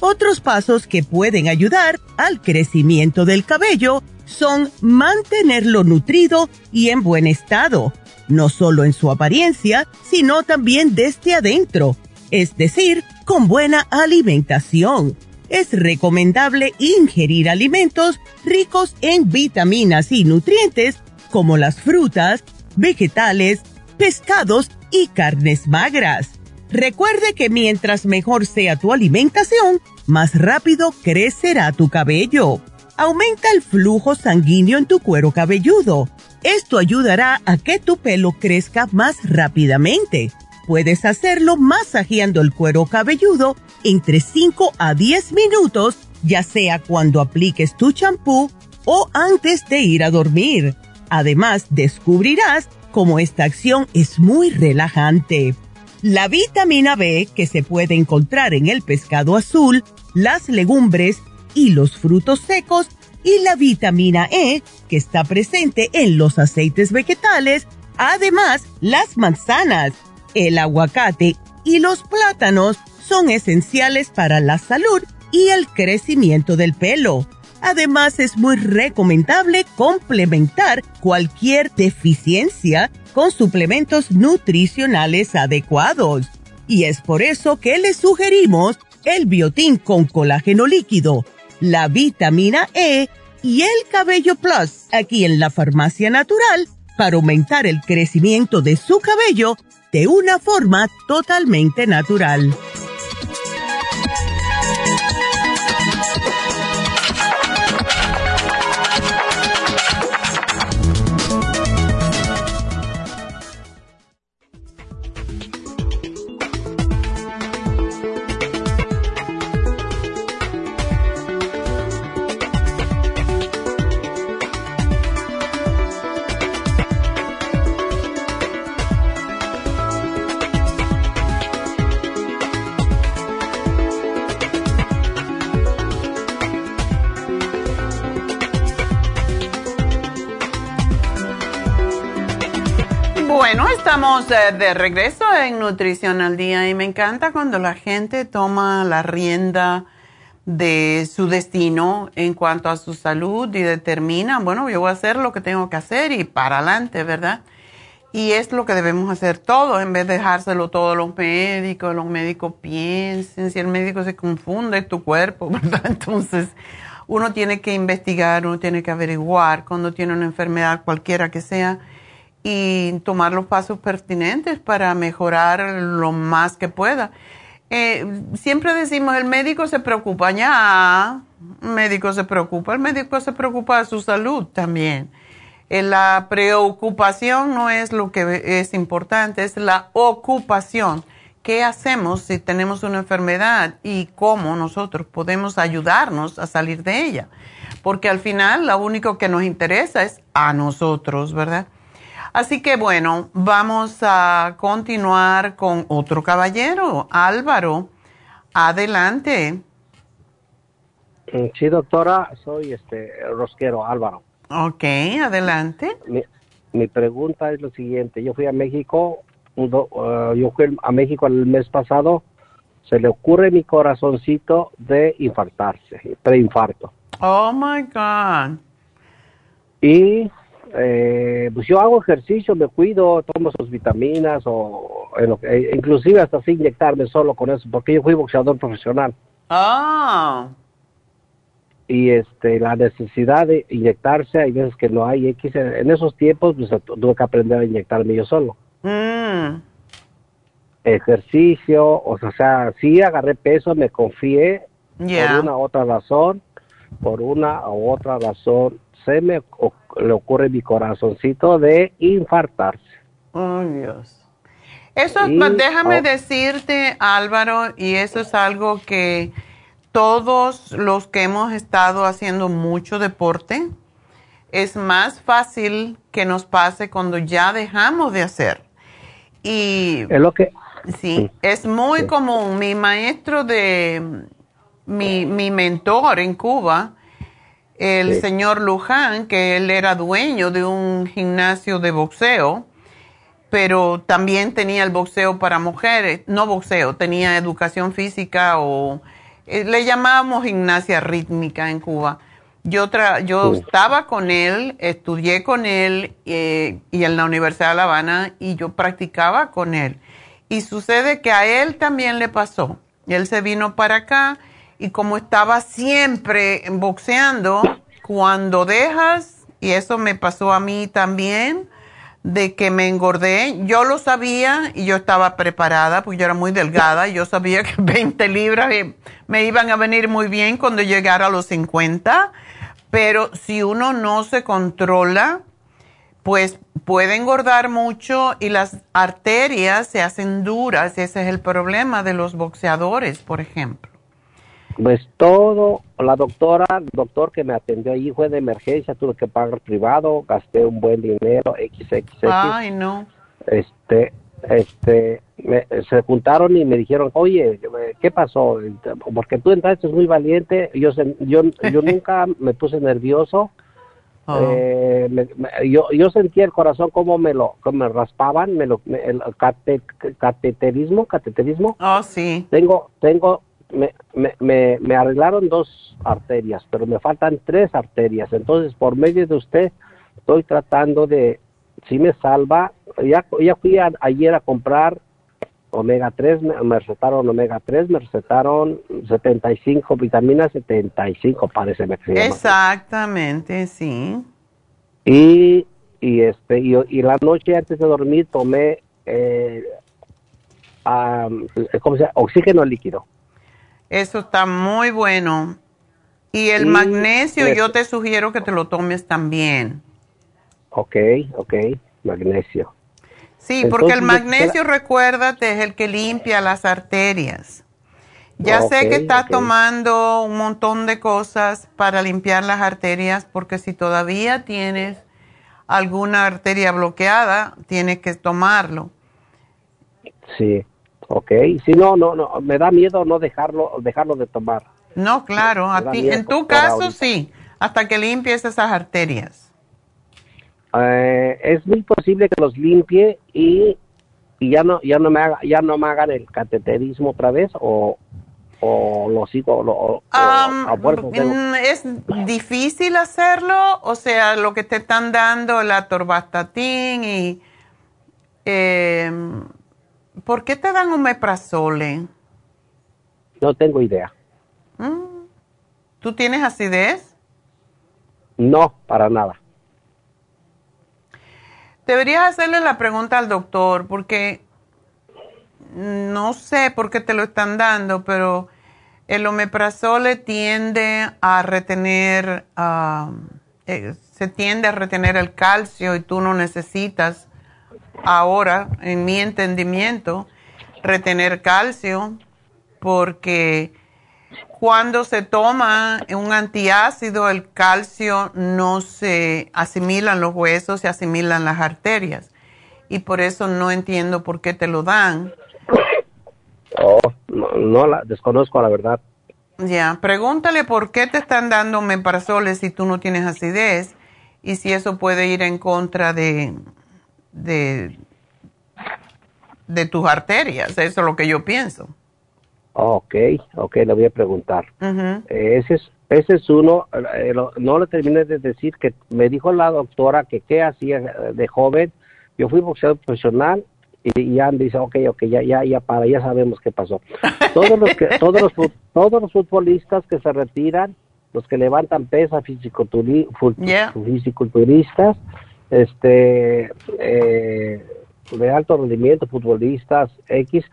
Otros pasos que pueden ayudar al crecimiento del cabello son mantenerlo nutrido y en buen estado, no solo en su apariencia, sino también desde adentro, es decir, con buena alimentación. Es recomendable ingerir alimentos ricos en vitaminas y nutrientes como las frutas, vegetales, pescados y carnes magras. Recuerde que mientras mejor sea tu alimentación, más rápido crecerá tu cabello. Aumenta el flujo sanguíneo en tu cuero cabelludo. Esto ayudará a que tu pelo crezca más rápidamente. Puedes hacerlo masajeando el cuero cabelludo entre 5 a 10 minutos, ya sea cuando apliques tu champú o antes de ir a dormir. Además, descubrirás cómo esta acción es muy relajante. La vitamina B que se puede encontrar en el pescado azul, las legumbres y los frutos secos y la vitamina E que está presente en los aceites vegetales, además las manzanas, el aguacate y los plátanos son esenciales para la salud y el crecimiento del pelo. Además, es muy recomendable complementar cualquier deficiencia con suplementos nutricionales adecuados. Y es por eso que les sugerimos el biotín con colágeno líquido, la vitamina E y el cabello plus aquí en la farmacia natural para aumentar el crecimiento de su cabello de una forma totalmente natural. De regreso en Nutrición al Día y me encanta cuando la gente toma la rienda de su destino en cuanto a su salud y determina, bueno, yo voy a hacer lo que tengo que hacer y para adelante, ¿verdad? Y es lo que debemos hacer todos, en vez de dejárselo todo a los médicos, los médicos piensen, si el médico se confunde, tu cuerpo, ¿verdad? Entonces, uno tiene que investigar, uno tiene que averiguar cuando tiene una enfermedad cualquiera que sea y tomar los pasos pertinentes para mejorar lo más que pueda. Eh, siempre decimos, el médico se preocupa, ya, el médico se preocupa, el médico se preocupa de su salud también. Eh, la preocupación no es lo que es importante, es la ocupación. ¿Qué hacemos si tenemos una enfermedad y cómo nosotros podemos ayudarnos a salir de ella? Porque al final lo único que nos interesa es a nosotros, ¿verdad? Así que bueno, vamos a continuar con otro caballero, Álvaro. Adelante. Sí, doctora, soy este Rosquero Álvaro. Ok, adelante. Mi, pregunta es lo siguiente. Yo fui a México, uh, yo fui a México el mes pasado. Se le ocurre mi corazoncito de infartarse, preinfarto. Oh my God. Y eh, pues yo hago ejercicio, me cuido, tomo sus vitaminas o eh, inclusive hasta así inyectarme solo con eso, porque yo fui boxeador profesional. Ah y este la necesidad de inyectarse hay veces que no hay X en esos tiempos pues tuve que aprender a inyectarme yo solo mm. ejercicio o sea sí agarré peso me confié por una u otra razón por una u otra razón se me le ocurre mi corazoncito de infartarse oh Dios eso déjame oh. decirte Álvaro y eso es algo que todos los que hemos estado haciendo mucho deporte, es más fácil que nos pase cuando ya dejamos de hacer. Y es lo que sí, es muy común. Mi maestro de mi, mi mentor en Cuba, el señor Luján, que él era dueño de un gimnasio de boxeo, pero también tenía el boxeo para mujeres, no boxeo, tenía educación física o eh, le llamábamos gimnasia rítmica en Cuba. Yo, yo estaba con él, estudié con él eh, y en la Universidad de La Habana y yo practicaba con él. Y sucede que a él también le pasó. Él se vino para acá y como estaba siempre boxeando, cuando dejas, y eso me pasó a mí también, de que me engordé. Yo lo sabía y yo estaba preparada, porque yo era muy delgada. Y yo sabía que 20 libras me iban a venir muy bien cuando llegara a los 50. Pero si uno no se controla, pues puede engordar mucho y las arterias se hacen duras. Ese es el problema de los boxeadores, por ejemplo. Pues todo, la doctora, el doctor que me atendió ahí fue de emergencia, tuve que pagar privado, gasté un buen dinero, XXX. Ay, no. Este, este, se juntaron y me dijeron, oye, ¿qué pasó? Porque tú entraste muy valiente, yo, yo, yo nunca me puse nervioso. Oh. Eh, yo, yo sentía el corazón como me lo como me raspaban, me lo, el cateterismo, cateterismo. Oh, sí. Tengo, tengo me, me, me, arreglaron dos arterias, pero me faltan tres arterias. Entonces, por medio de usted, estoy tratando de, si me salva, ya, ya fui ayer a comprar omega 3, me, recetaron omega 3, me recetaron 75 vitaminas, 75 parece me Exactamente, sí. Y, y, este, y, y, la noche antes de dormir tomé, eh, ¿cómo se llama? Oxígeno líquido. Eso está muy bueno. Y el magnesio yo te sugiero que te lo tomes también. Ok, ok, magnesio. Sí, porque el magnesio, recuérdate, es el que limpia las arterias. Ya sé que estás tomando un montón de cosas para limpiar las arterias, porque si todavía tienes alguna arteria bloqueada, tienes que tomarlo. Sí. Ok, si no, no, no, me da miedo no dejarlo, dejarlo de tomar. No, claro, a ti, en tu caso sí, hasta que limpies esas arterias. Eh, es muy posible que los limpie y, y ya no ya no me haga, ya no me hagan el cateterismo otra vez o, o lo sigo lo, o- mm, ¿Es difícil hacerlo? O sea, lo que te están dando, la torvastatin y... eh, ¿Por qué te dan omeprazole? no tengo idea Mm. ¿Tú tienes acidez? no para nada Deberías hacerle la pregunta al doctor porque no sé por qué te lo están dando, pero el omeprazole tiende a retener, ah, eh, se tiende a retener el calcio y tú no necesitas ahora, en mi entendimiento, retener calcio porque cuando se toma un antiácido, el calcio no se asimila en los huesos, se asimilan las arterias. Y por eso no entiendo por qué te lo dan. Oh, no, no la desconozco la verdad Ya, pregúntale por qué te están dando omeprazole si tú no tienes acidez y si eso puede ir en contra de, de, de tus arterias. Eso es lo que yo pienso. ok ok le voy a preguntar ese es ese es uno eh, lo- no le terminé de decir que me dijo la doctora que qué hacía de joven yo fui boxeador profesional y, ya dice ok ok ya ya ya para ya sabemos qué pasó todos los que todos los todos los futbolistas que se retiran los que levantan pesa fisiculturi- fu- Yeah. Este eh, de alto rendimiento futbolistas X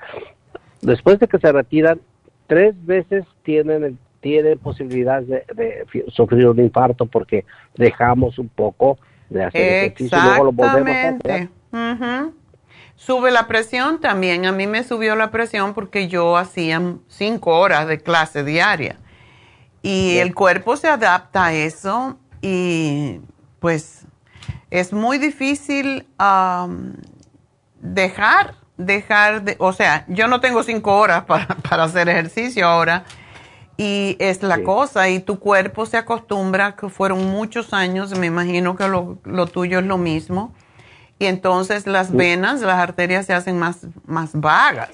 después de que se retiran tres veces tienen tienen posibilidad de, sufrir un infarto porque dejamos un poco de hacer ejercicio y luego lo volvemos a hacer. Sube la presión también. A mí me subió la presión porque yo hacía cinco horas de clase diaria. Y el cuerpo se adapta a eso y pues es muy difícil am, dejar, dejar de, o sea, yo no tengo cinco horas para, para hacer ejercicio ahora y es la Sí. cosa y tu cuerpo se acostumbra, que fueron muchos años, me imagino que lo, lo tuyo es lo mismo y entonces las venas, las arterias se hacen más, más vagas.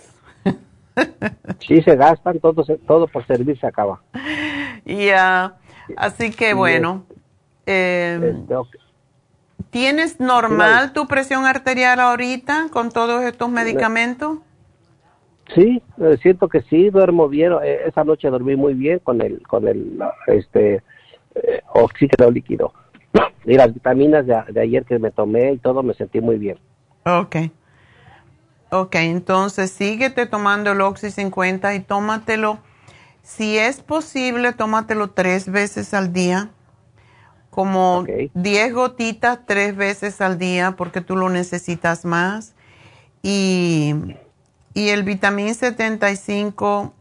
Sí se gastan, todo, todo por servir se acaba. Y ah, así que bueno, eh, Este, ok. ¿Tienes normal tu presión arterial ahorita con todos estos medicamentos? Sí, eh, siento que sí, duermo bien. eh, esa noche dormí muy bien con el, con el, este, eh, oxígeno líquido. Y las vitaminas de, de ayer que me tomé y todo, me sentí muy bien. Ok. Ok, entonces síguete tomando el Oxy 50 y tómatelo. Si es posible, tómatelo tres veces al día. Como Ok. 10 gotitas tres veces al día porque tú lo necesitas más. Y, y el vitamín 75,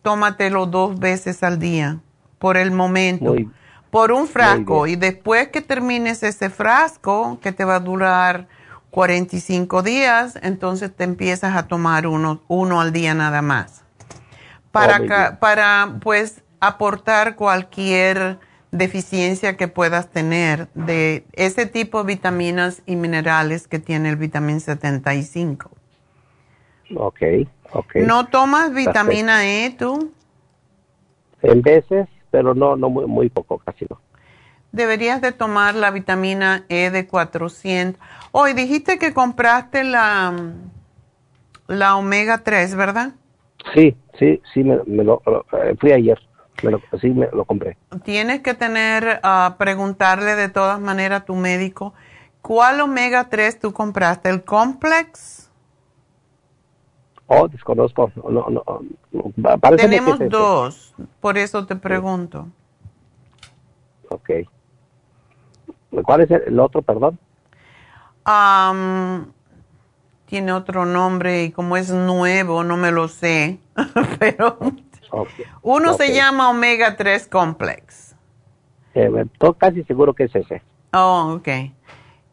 tómatelo dos veces al día por el momento. Muy- por un frasco. Y después que termines ese frasco, que te va a durar 45 días, entonces te empiezas a tomar uno, uno al día nada más. Para, Oh, para pues aportar cualquier deficiencia que puedas tener de ese tipo de vitaminas y minerales que tiene el vitamín 75. Ok, ok. ¿No tomas vitamina E tú? En veces, pero no, no muy, muy poco, casi no. Deberías de tomar la vitamina E de 400. Hoy dijiste que compraste la, la omega 3, ¿verdad? Sí, sí, sí, me, me lo, lo- eh, fui ayer, me lo, sí, me lo compré. Tienes que tener, ah, preguntarle de todas maneras a tu médico, ¿cuál omega 3 tú compraste? ¿El complex? Oh, desconozco, no, no, no, no, parece que Tenemos es dos, por eso te pregunto. Ok. ¿Cuál es el, otro, perdón? Tiene otro nombre y como es nuevo, no me lo sé, pero Uno se llama omega 3 complex. Eh, estoy casi seguro que es ese. Oh, ok.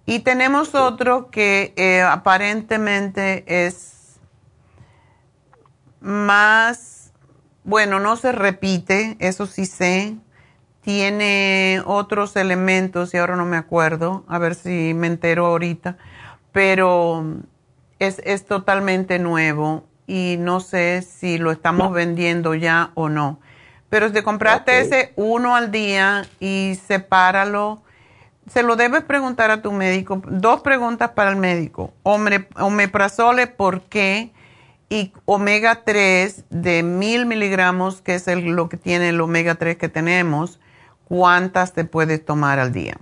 Y tenemos otro que eh, aparentemente es más, bueno, no se repite, eso sí sé. tiene otros elementos y ahora no me acuerdo, a ver si me entero ahorita, pero es, es totalmente nuevo y no sé si lo estamos vendiendo ya o no. Pero si compraste ese uno al día y sepáralo, se lo debes preguntar a tu médico. Dos preguntas para el médico. Omeprazole, ¿por qué? Y omega 3 de mil miligramos, que es lo que tiene el omega 3 que tenemos, ¿cuántas te puedes tomar al día?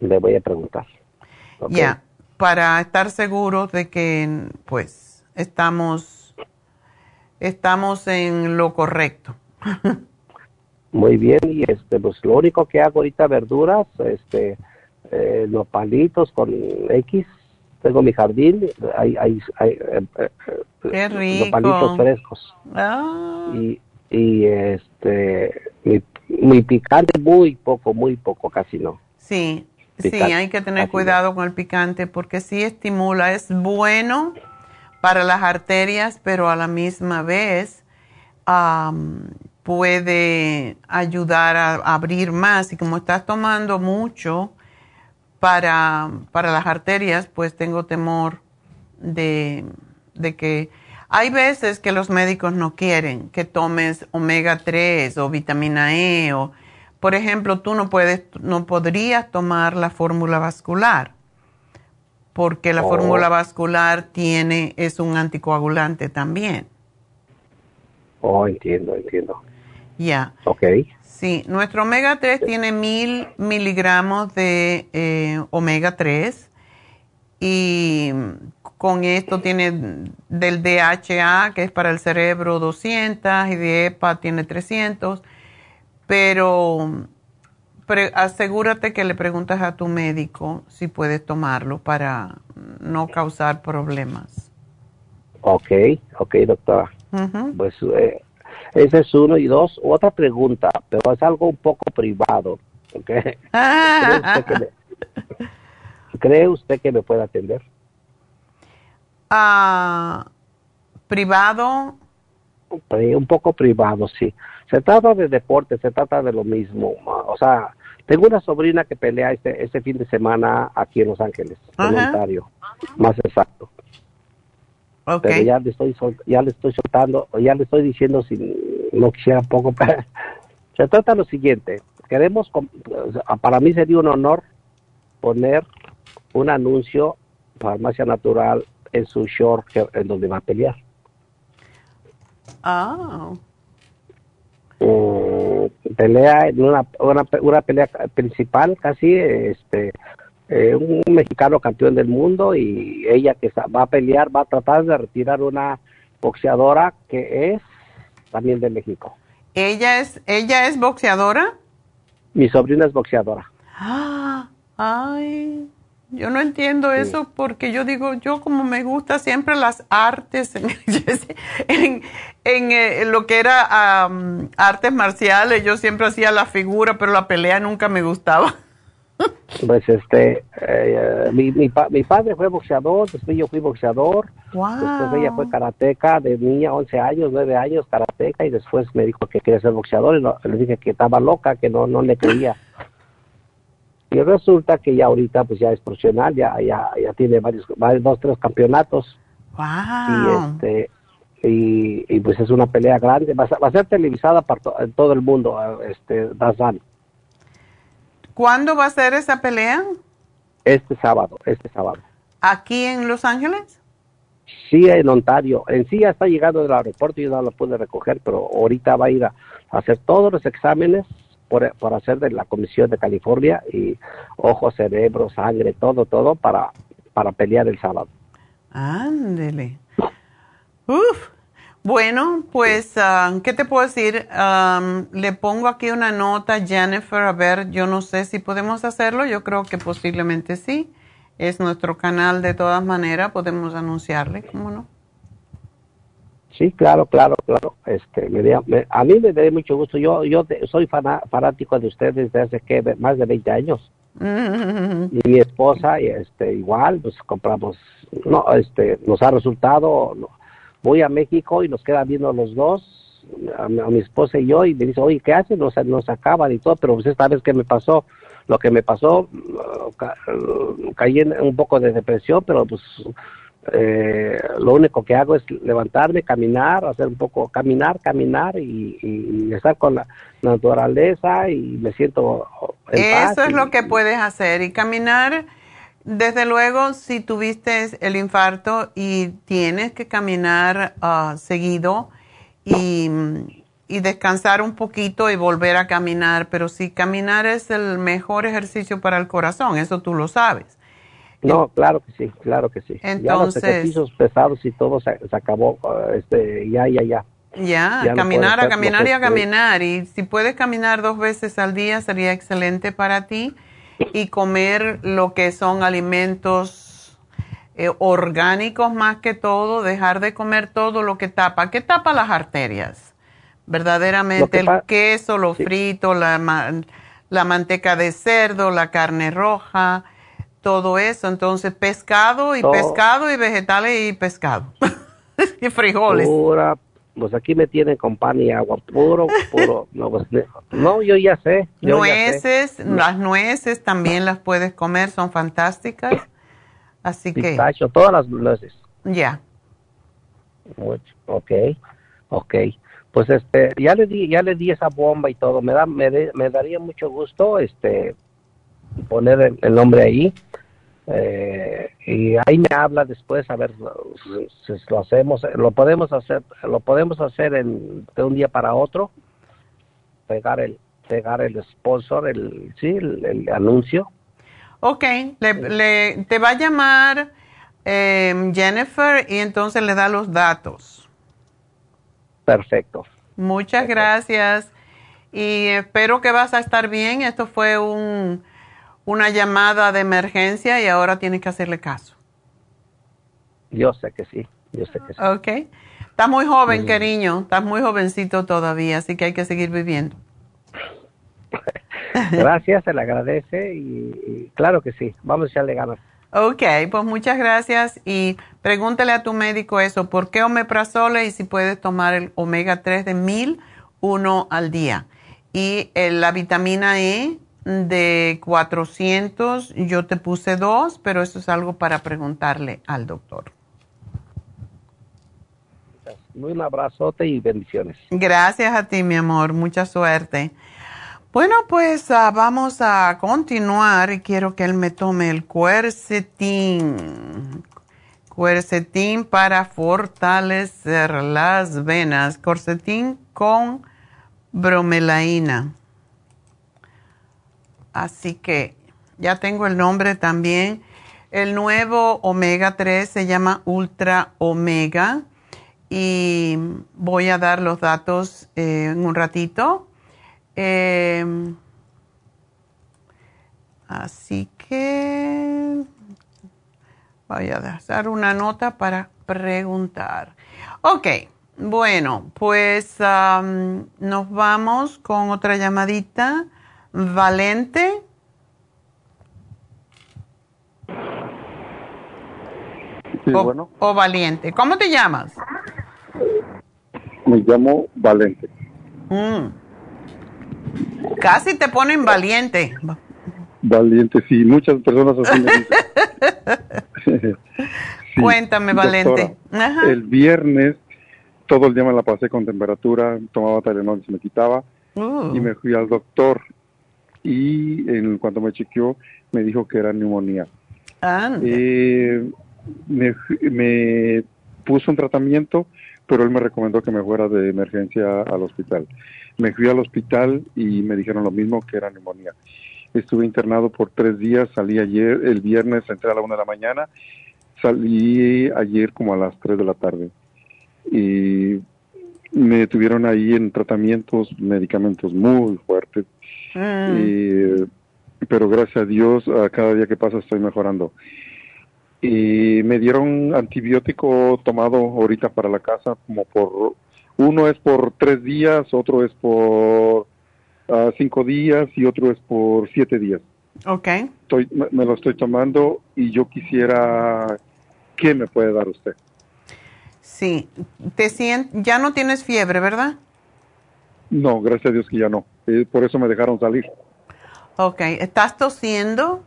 Le voy a preguntar. Ya, para estar seguros de que pues estamos, estamos en lo correcto. Muy bien, y este, pues lo único que hago ahorita verduras, este, eh, los palitos con X, tengo mi jardín, hay, hay, eh, eh, los palitos frescos. Ah. Y, y este, mi, mi picante muy poco, muy poco, casi no. Sí, sí, hay que tener cuidado con el picante porque sí estimula, es bueno para las arterias, pero a la misma vez puede ayudar a, abrir más. Y como estás tomando mucho para, para las arterias, pues tengo temor de, de que hay veces que los médicos no quieren que tomes omega 3 o vitamina E o, por ejemplo, tú no puedes, no podrías tomar la fórmula vascular porque la Oh. fórmula vascular tiene, es un anticoagulante también. Oh, entiendo, entiendo. Ya. Ok. Sí, nuestro omega 3 tiene mil miligramos de eh, omega 3 y con esto tiene del DHA, que es para el cerebro, 200 y de EPA tiene 300, pero asegúrate que le preguntas a tu médico si puedes tomarlo para no causar problemas. Ok, ok, doctora. Ujú. Pues eh, ese es uno. Y dos, otra pregunta, pero es algo un poco privado. ¿ok? ¿Cree, usted que me, ¿Cree usted que me puede atender? Ah, privado. Eh, Un poco privado, sí. Se trata de deporte, se trata de lo mismo. O sea, tengo una sobrina que pelea este, este fin de semana aquí en Los Ángeles, en Ajá. Ontario, más exacto. Ok. Pero ya le estoy sol- ya le estoy soltando, ya le estoy diciendo si no quisiera poco. se trata de lo siguiente. Queremos, para mí sería un honor poner un anuncio farmacia natural en su short en donde va a pelear. Ah, Mm, pelea en una, una, una pelea principal casi este eh, un mexicano campeón del mundo y ella que va a pelear va a tratar de retirar una boxeadora que es también de México. Ella es, ella es boxeadora. mi sobrina es boxeadora. Ah, ay, yo no entiendo eso porque yo digo, yo como me gusta siempre las artes en, en, en, eh, lo que era am, artes marciales, yo siempre hacía la figura, pero la pelea nunca me gustaba. pues este eh, mi, mi, pa- mi padre fue boxeador después yo fui boxeador después ella fue karateca de niña 11 años 9 años karateca y después me dijo que quería ser boxeador y no- le dije que estaba loca que no no le creía y resulta que ya ahorita pues ya es profesional ya ya ya tiene varios varios dos tres campeonatos y Wow. este y, y, pues es una pelea grande va a, ser- va a ser televisada para to- en todo el mundo eh, este Dazan ¿Cuándo va a ser esa pelea? este sábado este sábado ¿Aquí en Los Ángeles? Sí, en Ontario. En sí ya está llegando del aeropuerto, yo no lo pude recoger, pero ahorita va a ir a hacer todos los exámenes por, por hacer de la Comisión de California y ojo, cerebro, sangre, todo, todo para, para pelear el sábado. Ándele. Uf. Bueno, pues, ah, ¿qué te puedo decir? Am, le pongo aquí una nota, Jennifer, a ver, yo no sé si podemos hacerlo, yo creo que posiblemente sí. Es nuestro canal de todas maneras, podemos anunciarle, ¿cómo no? Sí, claro, claro, claro. Este, me a mí me da mucho gusto. Yo, yo de- soy fana- fanático de ustedes desde hace que más de 20 años. y mi esposa este igual pues compramos no este nos ha resultado voy a México y nos queda viendo los dos a, mi esposa y yo y me dice, oye, ¿qué haces? Nos, nos acaban y todo, pero pues esta vez que me pasó, lo que me pasó, caí en un poco de depresión, pero pues eh, lo único que hago es levantarme, caminar, hacer un poco, caminar, caminar y, estar con la naturaleza y me siento en Eso es lo que puedes hacer y caminar, desde luego, si tuviste el infarto y tienes que caminar ah, seguido y, y descansar un poquito y volver a caminar, pero si caminar es el mejor ejercicio para el corazón, eso tú lo sabes. No, claro que sí, claro que sí. Entonces, ya los ejercicios pesados y todo se, acabó, uh, este, ya, ya, ya. Ya, caminar, a caminar y a caminar. Y si puedes caminar dos veces al día sería excelente para ti. Y comer lo que son alimentos eh, orgánicos más que todo, dejar de comer todo lo que tapa. ¿Qué tapa las arterias? Verdaderamente el queso, lo frito, la, la manteca de cerdo, la carne roja todo eso. Entonces, pescado y pescado y vegetales y pescado. y frijoles. Pura, pues aquí me tienen con pan y agua, puro, puro. no, pues, no yo ya sé. nueces, las nueces también las puedes comer, son fantásticas. Así que. todas las nueces. Ya. Ok, ok. Pues este, ya le di, ya le di esa bomba y todo. Me da, me, me daría mucho gusto, este, poner el, nombre ahí. Eh, y ahí me habla después a ver si, lo hacemos lo podemos hacer lo podemos hacer en, de un día para otro pegar el pegar el sponsor el sí el, anuncio. Ok, le, te va a llamar em, Jennifer y entonces le da los datos. Perfecto. Muchas gracias. Y espero que vas a estar bien. Esto fue un una llamada de emergencia y ahora tienes que hacerle caso. Yo sé que sí, yo sé que sí. Ok. Estás muy joven, cariño, estás muy jovencito todavía, así que hay que seguir viviendo. gracias, se le agradece y, claro que sí, vamos a echarle ganas. Ok, pues muchas gracias y pregúntale a tu médico eso, ¿por qué omeprazole y si puedes tomar el omega 3 de 1000, uno al día? Y eh, la vitamina E de 400, yo te puse dos, pero eso es algo para preguntarle al doctor. Un abrazote y bendiciones. Gracias a ti, mi amor. Mucha suerte. Bueno, pues ah, vamos a continuar y quiero que él me tome el cuercetín. Cuercetín para fortalecer las venas. Cuercetín con bromelaína. Así que ya tengo el nombre también. El nuevo omega 3 se llama Ultra Omega y voy a dar los datos eh, en un ratito. Em, así que voy a dar una nota para preguntar. Ok, bueno, pues nos vamos con otra llamadita. Valente. o, bueno. o Valiente. ¿Cómo te llamas? Me llamo Valente. Mm. Casi te ponen valiente. Valiente, sí, muchas personas así Cuéntame, Valente. El viernes todo el día me la pasé con temperatura, tomaba Tylenol y se me quitaba. Uh. Y me fui al doctor y en cuanto me chequeó me dijo que era neumonía. Eh, me, puso un tratamiento, pero él me recomendó que me fuera de emergencia al hospital. Me fui al hospital y me dijeron lo mismo, que era neumonía. Estuve internado por tres días, salí ayer, el viernes entré a la una de la mañana, salí ayer como a las tres de la tarde. Y me tuvieron ahí en tratamientos, medicamentos muy fuertes, Mm. pero gracias a Dios, a cada día que pasa estoy mejorando. Y me dieron antibiótico tomado ahorita para la casa, como por, uno es por tres días, otro es por ah, cinco días y otro es por siete días. Ok. Estoy, me, lo estoy tomando y yo quisiera, ¿qué me puede dar usted? Sí, te ya no tienes fiebre, ¿verdad? No, gracias a Dios que ya no. Por eso me dejaron salir. Ok, ¿estás tosiendo?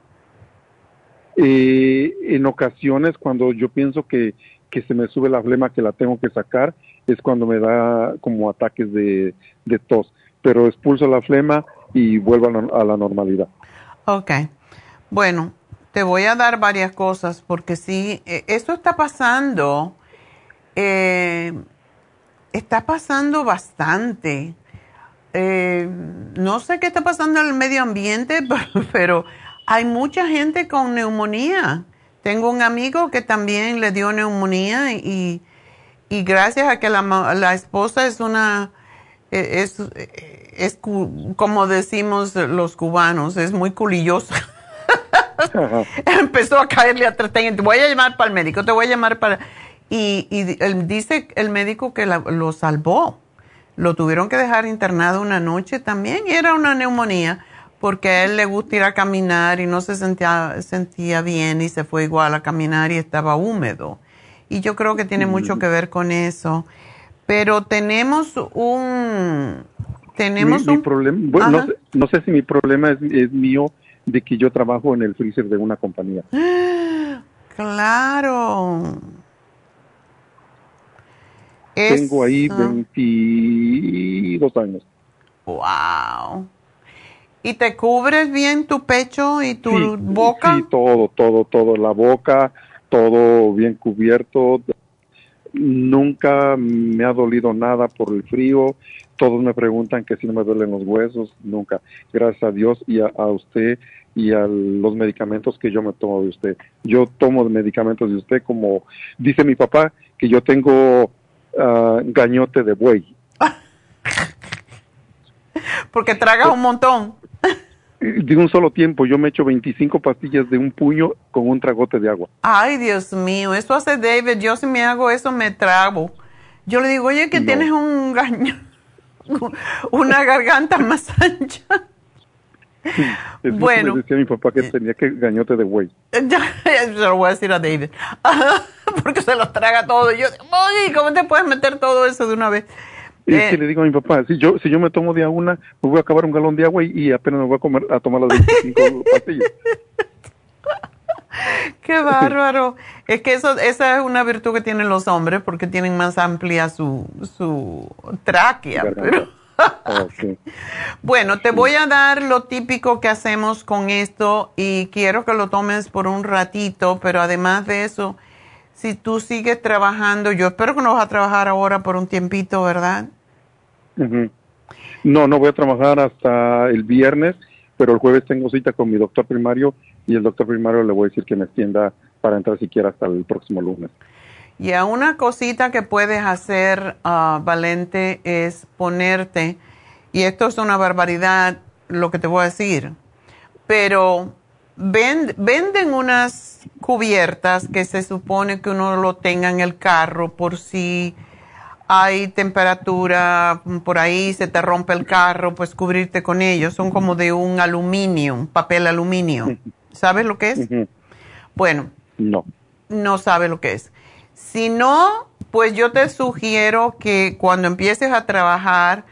Eh, en ocasiones cuando yo pienso que, que se me sube la flema que la tengo que sacar, es cuando me da como ataques de, de tos. Pero expulso la flema y vuelvo a, la normalidad. Ok. Bueno, te voy a dar varias cosas porque sí, e, esto está pasando, eh, está pasando bastante. Eh, no sé qué está pasando en el medio ambiente, pero hay mucha gente con neumonía. Tengo un amigo que también le dio neumonía y, y gracias a que la, la esposa es una, e, es, es, como decimos los cubanos, es muy culillosa. Empezó a caerle a Te voy a llamar para el médico, te voy a llamar para... Y, y dice el médico que lo salvó. Lo tuvieron que dejar internado una noche también y era una neumonía porque a él le gusta ir a caminar y no se sentía, sentía bien y se fue igual a caminar y estaba húmedo. Y yo creo que tiene mucho mm. que ver con eso. Pero tenemos un... Tenemos un problema, bueno, no sé, si mi problema es, mío de que yo trabajo en el freezer de una compañía. Claro. Tengo ahí 22 años. Wow. ¿Y te cubres bien tu pecho y tu boca? Sí, todo, todo, todo. La boca, todo bien cubierto. Nunca me ha dolido nada por el frío. Todos me preguntan que si no me duelen los huesos. Nunca. Gracias a Dios y a, usted y a los medicamentos que yo me tomo de usted. Yo tomo medicamentos de usted como dice mi papá que yo tengo uh, gañote de buey. Porque tragas un montón de un solo tiempo yo me echo 25 pastillas de un puño con un tragote de agua. Ay, Dios mío, eso hace David. Yo si me hago eso me trago. Yo le digo, oye, que tienes un gaño, una garganta más ancha. bueno. decía mi papá que tenía que gañote de güey. Ya, se lo voy a decir a David. Porque se los traga todo. Y yo, oye, ¿cómo te puedes meter todo eso de una vez? Y es que le digo a mi papá, si yo, si yo me tomo de a una, me voy a acabar un galón de agua y, apenas me voy a, comer, a tomar las 25 pastillas. Qué bárbaro. Es que eso, esa es una virtud que tienen los hombres porque tienen más amplia su, su tráquea. Bueno, te voy a dar lo típico que hacemos con esto y quiero que lo tomes por un ratito, pero además de eso, si tú sigues trabajando, yo espero que no vas a trabajar ahora por un tiempito, ¿verdad? No, no voy a trabajar hasta el viernes, pero el jueves tengo cita con mi doctor primario y el doctor primario le voy a decir que me extienda para entrar siquiera hasta el próximo lunes. Y a una cosita que puedes hacer, uh, Valente, es ponerte, y esto es una barbaridad lo que te voy a decir, pero venden unas cubiertas que se supone que uno lo tenga en el carro por si hay temperatura por ahí, se te rompe el carro, pues cubrirte con ellos. Son como de un aluminio, un papel aluminio. ¿Sabes lo que es? Bueno. No. No sabe lo que es. Si no, pues yo te sugiero que cuando empieces a trabajar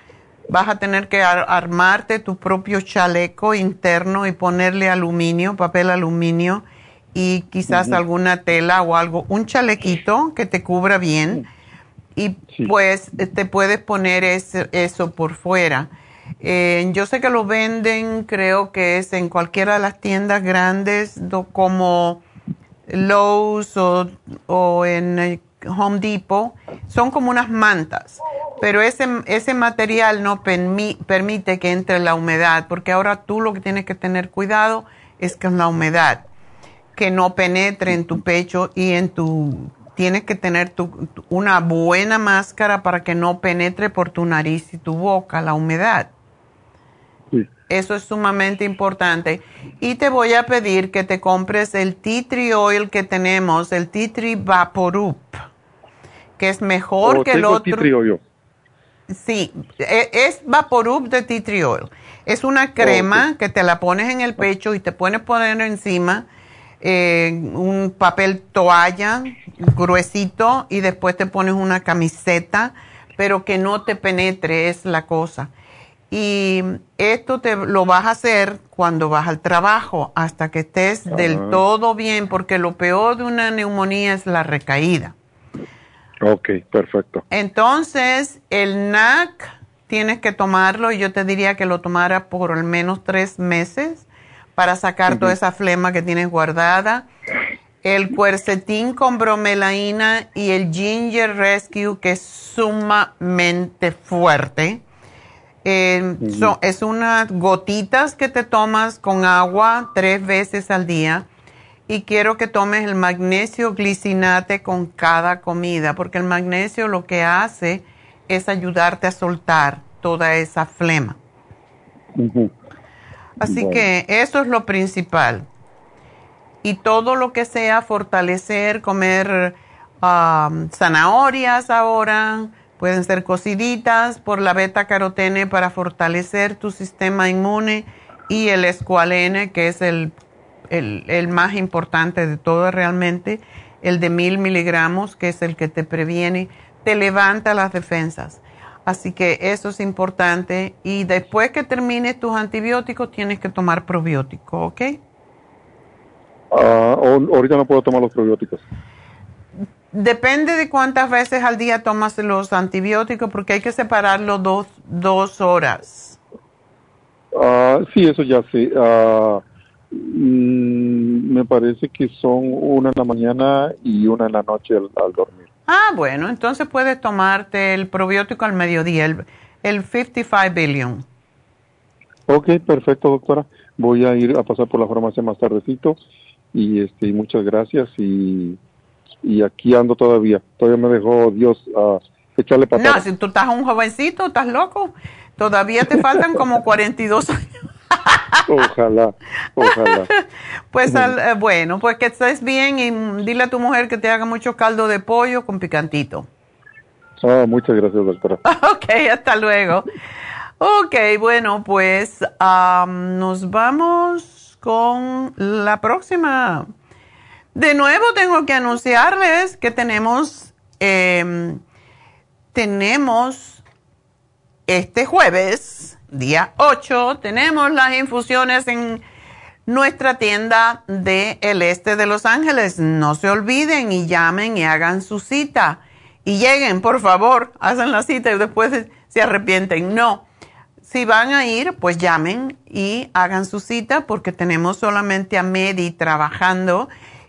vas a tener que armarte tu propio chaleco interno y ponerle aluminio, papel aluminio y quizás alguna tela o algo, un chalequito que te cubra bien y pues te puedes poner eso por fuera. Eh, yo sé que lo venden, creo que es en cualquiera de las tiendas grandes como Lowe's o, o en eh, Home Depot. Son como unas mantas, pero ese, ese material no permite que entre la humedad, porque ahora tú lo que tienes que tener cuidado es con la humedad, que no penetre en tu pecho y en tu tienes que tener tu, una buena máscara para que no penetre por tu nariz y tu boca la humedad. Eso es sumamente importante. Y te voy a pedir que te compres el tea tree oil que tenemos, el tea tree Vaporup, que es mejor oh, que el otro. Tea tree oil. Sí, e, es Vaporup de tea tree oil. Es una crema que te la pones en el pecho y te puedes poner encima eh, un papel toalla gruesito y después te pones una camiseta, pero que no te penetre es la cosa. Y esto te lo vas a hacer cuando vas al trabajo, hasta que estés del Ah. todo bien, porque lo peor de una neumonía es la recaída. Ok, perfecto. Entonces, el NAC tienes que tomarlo y yo te diría que lo tomara por al menos tres meses para sacar toda esa flema que tienes guardada. El cuercetín con bromelaína y el Ginger Rescue, que es sumamente fuerte. Eh, son- es unas gotitas que te tomas con agua tres veces al día. Y quiero que tomes el magnesio glicinate con cada comida, porque el magnesio lo que hace es ayudarte a soltar toda esa flema. Así Bueno. que eso es lo principal. Y todo lo que sea fortalecer, comer um, zanahorias ahora, pueden ser cociditas por la beta carotene para fortalecer tu sistema inmune y el escualene, que es el, el, más importante de todo realmente, el de mil miligramos, que es el que te previene, te levanta las defensas. Así que eso es importante. Y después que termines tus antibióticos, tienes que tomar probiótico, ¿ok? O- ahorita no puedo tomar los probióticos. Depende de cuántas veces al día tomas los antibióticos, porque hay que separarlo dos, dos horas. Ah, sí, eso ya sé. Ah, mm, me parece que son una en la mañana y una en la noche al, al dormir. Ah, bueno, entonces puedes tomarte el probiótico al mediodía, el, el 55 billion. Ok, perfecto, doctora. Voy a ir a pasar por la farmacia más tardecito y este muchas gracias y, y aquí ando todavía. Todavía me dejó Dios a echarle No, patadas. si tú estás un jovencito, estás loco. Todavía te faltan como 42 años. Ojalá, ojalá. Pues al- eh, bueno, pues que estés bien y dile a tu mujer que te haga mucho caldo de pollo con picantito. Ah, muchas gracias, doctora. Ok, hasta luego. Ok, bueno, pues nos vamos con la próxima. De nuevo tengo que anunciarles que tenemos, em, tenemos este jueves, día 8, tenemos las infusiones en nuestra tienda de el este de Los Ángeles. No se olviden y llamen y hagan su cita. Y lleguen, por favor, hacen la cita y después se arrepienten. No. Si van a ir, pues llamen y hagan su cita porque tenemos solamente a Medi trabajando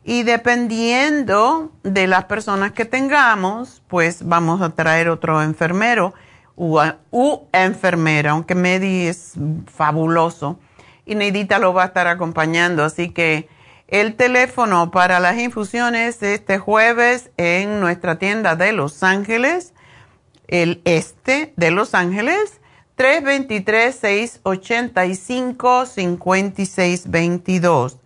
y dependiendo de las personas que tengamos, pues vamos a traer otro enfermero u, enfermera, aunque Medi es fabuloso y Neidita lo va a estar acompañando. Así que el teléfono para las infusiones este jueves en nuestra tienda de Los Ángeles, el este de Los Ángeles, 323-685-5622.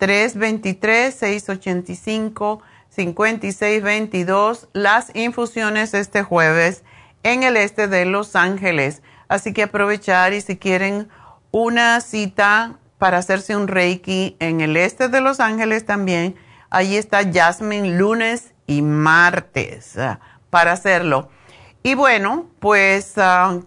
323-685-5622. Las infusiones este jueves en el este de Los Ángeles. Así que aprovechar y si quieren una cita para hacerse un Reiki en el este de Los Ángeles también, allí está Jasmine lunes y martes ah, para hacerlo. Y bueno, pues ah,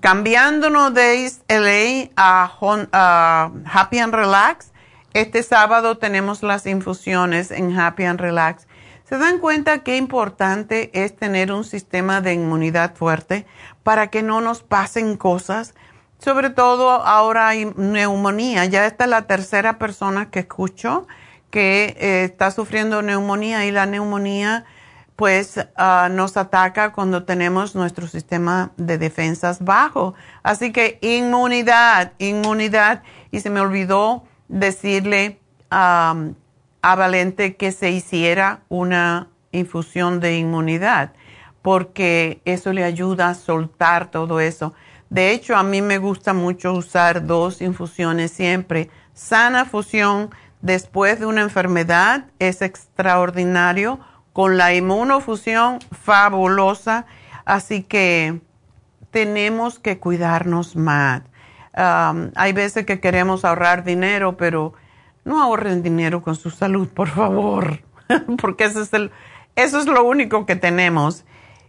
cambiándonos de LA a, a Happy and Relax, este sábado tenemos las infusiones en Happy and Relax. ¿Se dan cuenta qué importante es tener un sistema de inmunidad fuerte para que no nos pasen cosas? Sobre todo ahora hay neumonía. Ya esta es la tercera persona que escucho que eh, está sufriendo neumonía y la neumonía pues ah, nos ataca cuando tenemos nuestro sistema de defensas bajo. Así que inmunidad, inmunidad. Y se me olvidó decirle a Valente que se hiciera una infusión de inmunidad, porque eso le ayuda a soltar todo eso. De hecho, a mí me gusta mucho usar dos infusiones siempre. Sana fusión después de una enfermedad es extraordinario, con la inmunofusión fabulosa, así que tenemos que cuidarnos más. Um, hay veces que queremos ahorrar dinero, pero no ahorren dinero con su salud, por favor, porque eso es, el, eso es lo único que tenemos.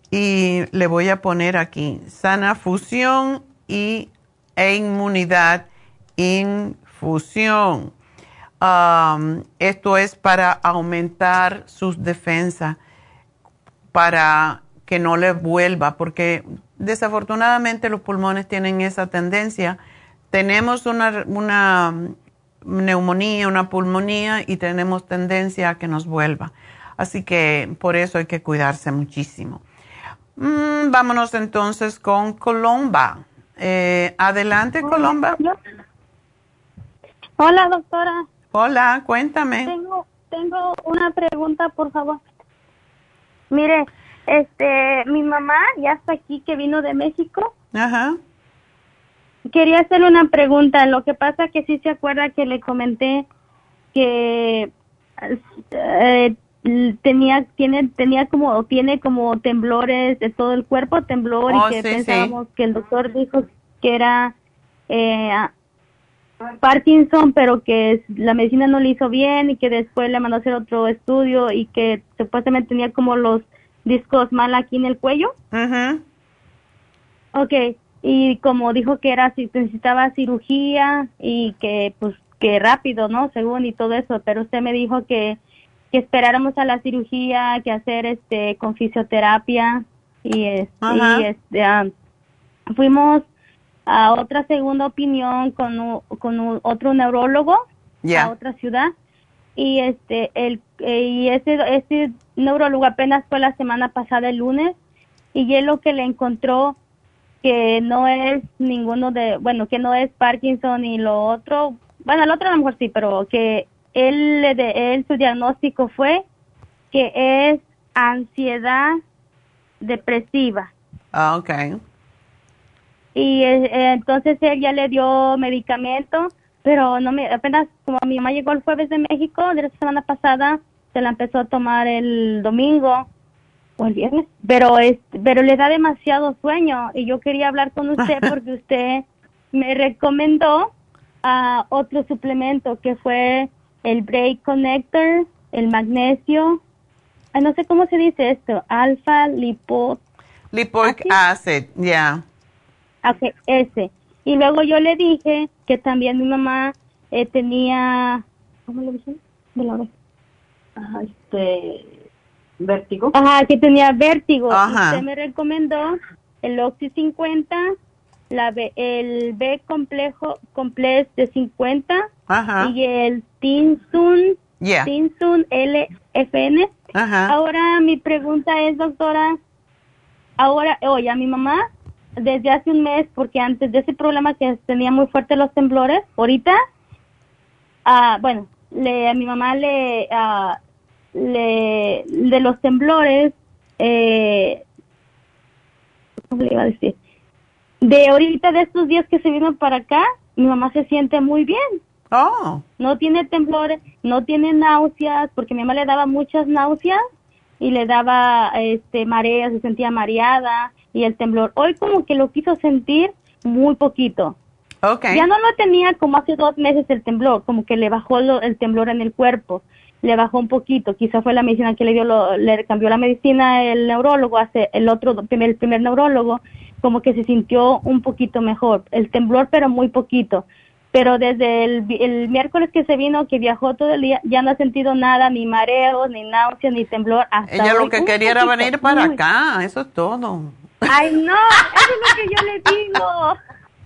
y le voy a poner aquí sana fusión y, e inmunidad infusión. esto es para aumentar sus defensas, para que no le vuelva, porque desafortunadamente los pulmones tienen esa tendencia. Tenemos una, una neumonía, una pulmonía y tenemos tendencia a que nos vuelva. Así que por eso hay que cuidarse muchísimo. Mm, vámonos entonces con Colomba. Eh, adelante, Colomba. Hola, doctora. Hola, cuéntame. Tengo, tengo una pregunta, por favor. Mire, este, mi mamá ya está aquí, que vino de México. Ajá. Quería hacerle una pregunta. Lo que pasa que sí se acuerda que le comenté que eh, tenía tiene tenía como tiene como temblores de todo el cuerpo temblor y Oh, que sí, pensábamos que el doctor dijo que era eh, Parkinson pero que la medicina no le hizo bien y que después le mandó a hacer otro estudio y que supuestamente tenía como los discos mal aquí en el cuello Ajá. okay y como dijo que era si necesitaba cirugía y que pues que rápido no según y todo eso pero usted me dijo que que esperáramos a la cirugía, que hacer este con fisioterapia y, es- Ajá. y, este ah, fuimos a otra segunda opinión con u- con u- otro neurólogo Ya. a otra ciudad y este el y ese ese neurólogo apenas fue la semana pasada el lunes y él lo que le encontró que no es ninguno de bueno que no es Parkinson y lo otro bueno el otro a lo mejor sí pero que él de él su diagnóstico fue que es ansiedad depresiva Ah, ok. y eh, eh, entonces él ya le dio medicamento, pero no me apenas como mi mamá llegó el jueves de México de la semana pasada, se la empezó a tomar el domingo o el viernes, pero es pero le da demasiado sueño y yo quería hablar con usted porque usted me recomendó a otro suplemento que fue el Break Connector, el magnesio, ay, no sé cómo se dice esto, alfa lipo Lipoic acid, ya. Ok, ese. Y luego yo le dije que también mi mamá eh, tenía, ¿cómo le dicen? De la oreja. Ajá, este, vértigo. Ajá, que tenía vértigo. Ajá. Usted me recomendó el Oxy 50, la B- el B complejo complex de 50 Ajá. y el Tinsun, Ya. Tinsun LFN. Ajá. Ahora mi pregunta es, doctora, ahora, oye, a mi mamá, desde hace un mes, porque antes de ese problema que tenía muy fuerte los temblores, ahorita, ah, bueno, le, a mi mamá le, ah, le, de los temblores, eh, ¿cómo le iba a decir? De ahorita, de estos días que se vino para acá, mi mamá se siente muy bien Oh, no tiene temblores, no tiene náuseas, porque mi mamá le daba muchas náuseas y le daba este mareas, se sentía mareada y el temblor. Hoy como que lo quiso sentir muy poquito. ok. Ya no lo tenía como hace dos meses el temblor, como que le bajó lo- el temblor en el cuerpo, le bajó un poquito. Quizá fue la medicina que le dio, lo- le cambió la medicina el neurólogo, hace el otro, el primer neurólogo, como que se sintió un poquito mejor. El temblor, pero muy poquito. Pero desde el, el miércoles que se vino, que viajó todo el día, ya no ha sentido nada, ni mareos, ni náuseas, ni temblor. Hasta Ella lo que un quería era venir para muy- acá, eso es todo. Ay, no, eso es lo que yo le digo.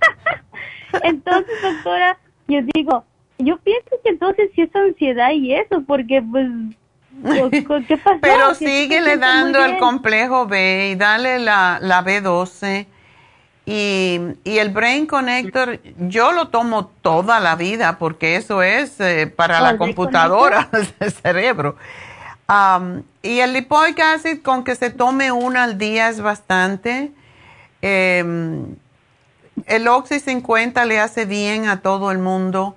entonces, doctora, yo digo, yo pienso que entonces sí es ansiedad y eso, porque pues, ¿qué- ¿qué pasó? Pero síguele dando el complejo B y dale la, la B12. Y, y el Brain Connector, yo lo tomo toda la vida porque eso es eh, para Oh, la ¿el Brain computadora, el cerebro. Am, y el lipoic acid, con que se tome una al día es bastante. Em, el Oxy 50 le hace bien a todo el mundo.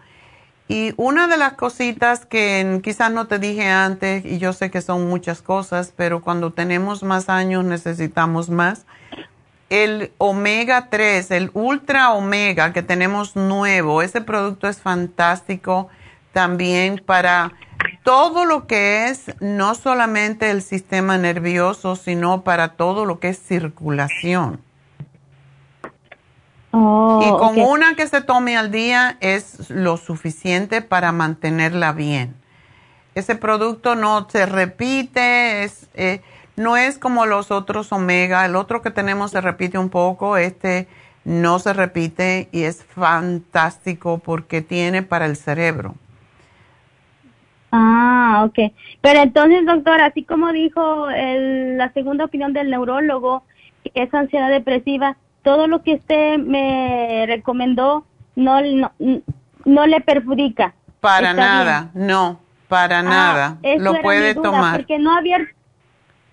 Y una de las cositas que quizás no te dije antes, y yo sé que son muchas cosas, pero cuando tenemos más años necesitamos más, el omega 3, el ultra omega que tenemos nuevo, ese producto es fantástico también para todo lo que es no solamente el sistema nervioso, sino para todo lo que es circulación. Oh, y con una que se tome al día es lo suficiente para mantenerla bien. Ese producto no se repite, es, eh, no es como los otros omega. El otro que tenemos se repite un poco, este no se repite y es fantástico porque tiene para el cerebro. Ah, ok. Pero entonces, doctor, así como dijo el- la segunda opinión del neurólogo, que es ansiedad depresiva, todo lo que usted me recomendó no, no, no le perjudica. Para Está nada, no, para Ah, nada. Lo puede duda, tomar. Porque no ha abierto,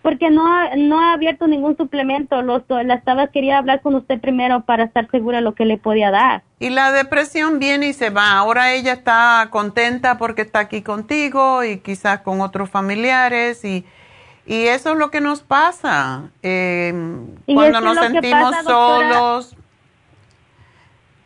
porque no, no ha abierto ningún suplemento. Los, la estaba, quería hablar con usted primero para estar segura de lo que le podía dar. Y la depresión viene y se va. Ahora ella está contenta porque está aquí contigo y quizás con otros familiares y, y eso es lo que nos pasa. Eh, Y cuando nos es sentimos pasa, doctora. solos.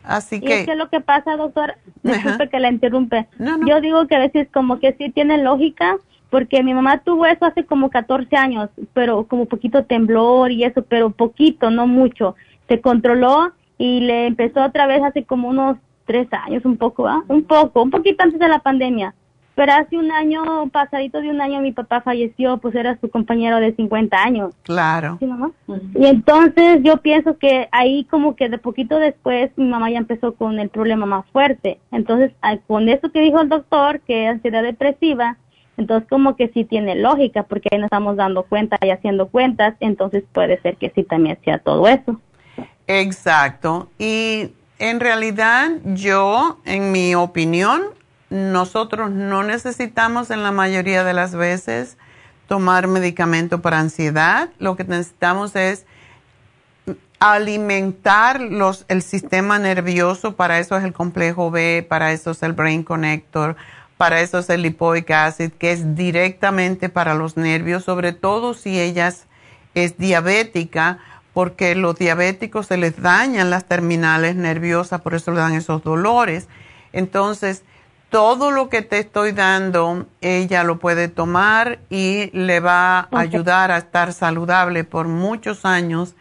Así Y que, es que lo que pasa, doctor, disculpe que la interrumpe. No, no. Yo digo que a veces como que sí tiene lógica, porque mi mamá tuvo eso hace como 14 años, pero como poquito temblor y eso, pero poquito, no mucho. Se controló y le empezó otra vez hace como unos tres años, un poco, ¿ah? Un poco, un poquito antes de la pandemia. Pero hace un año, pasadito de un año, mi papá falleció, pues era su compañero de 50 años. claro. Sí, mamá. Y entonces yo pienso que ahí como que de poquito después mi mamá ya empezó con el problema más fuerte. Entonces ah, con eso que dijo el doctor, que es ansiedad depresiva, entonces como que sí tiene lógica porque ahí nos estamos dando cuenta y haciendo cuentas, entonces puede ser que sí también sea todo eso. Exacto. Y en realidad yo, en mi opinión, nosotros no necesitamos en la mayoría de las veces tomar medicamento para ansiedad. Lo que necesitamos es alimentar los, el sistema nervioso, para eso es el complejo B, para eso es el Brain Connector, para eso es el lipoic acid, que es directamente para los nervios, sobre todo si ella es- diabética, porque los diabéticos se les dañan las terminales nerviosas, por eso le dan esos dolores. Entonces, todo lo que te estoy dando, ella lo puede tomar y le va a ayudar a estar saludable por muchos años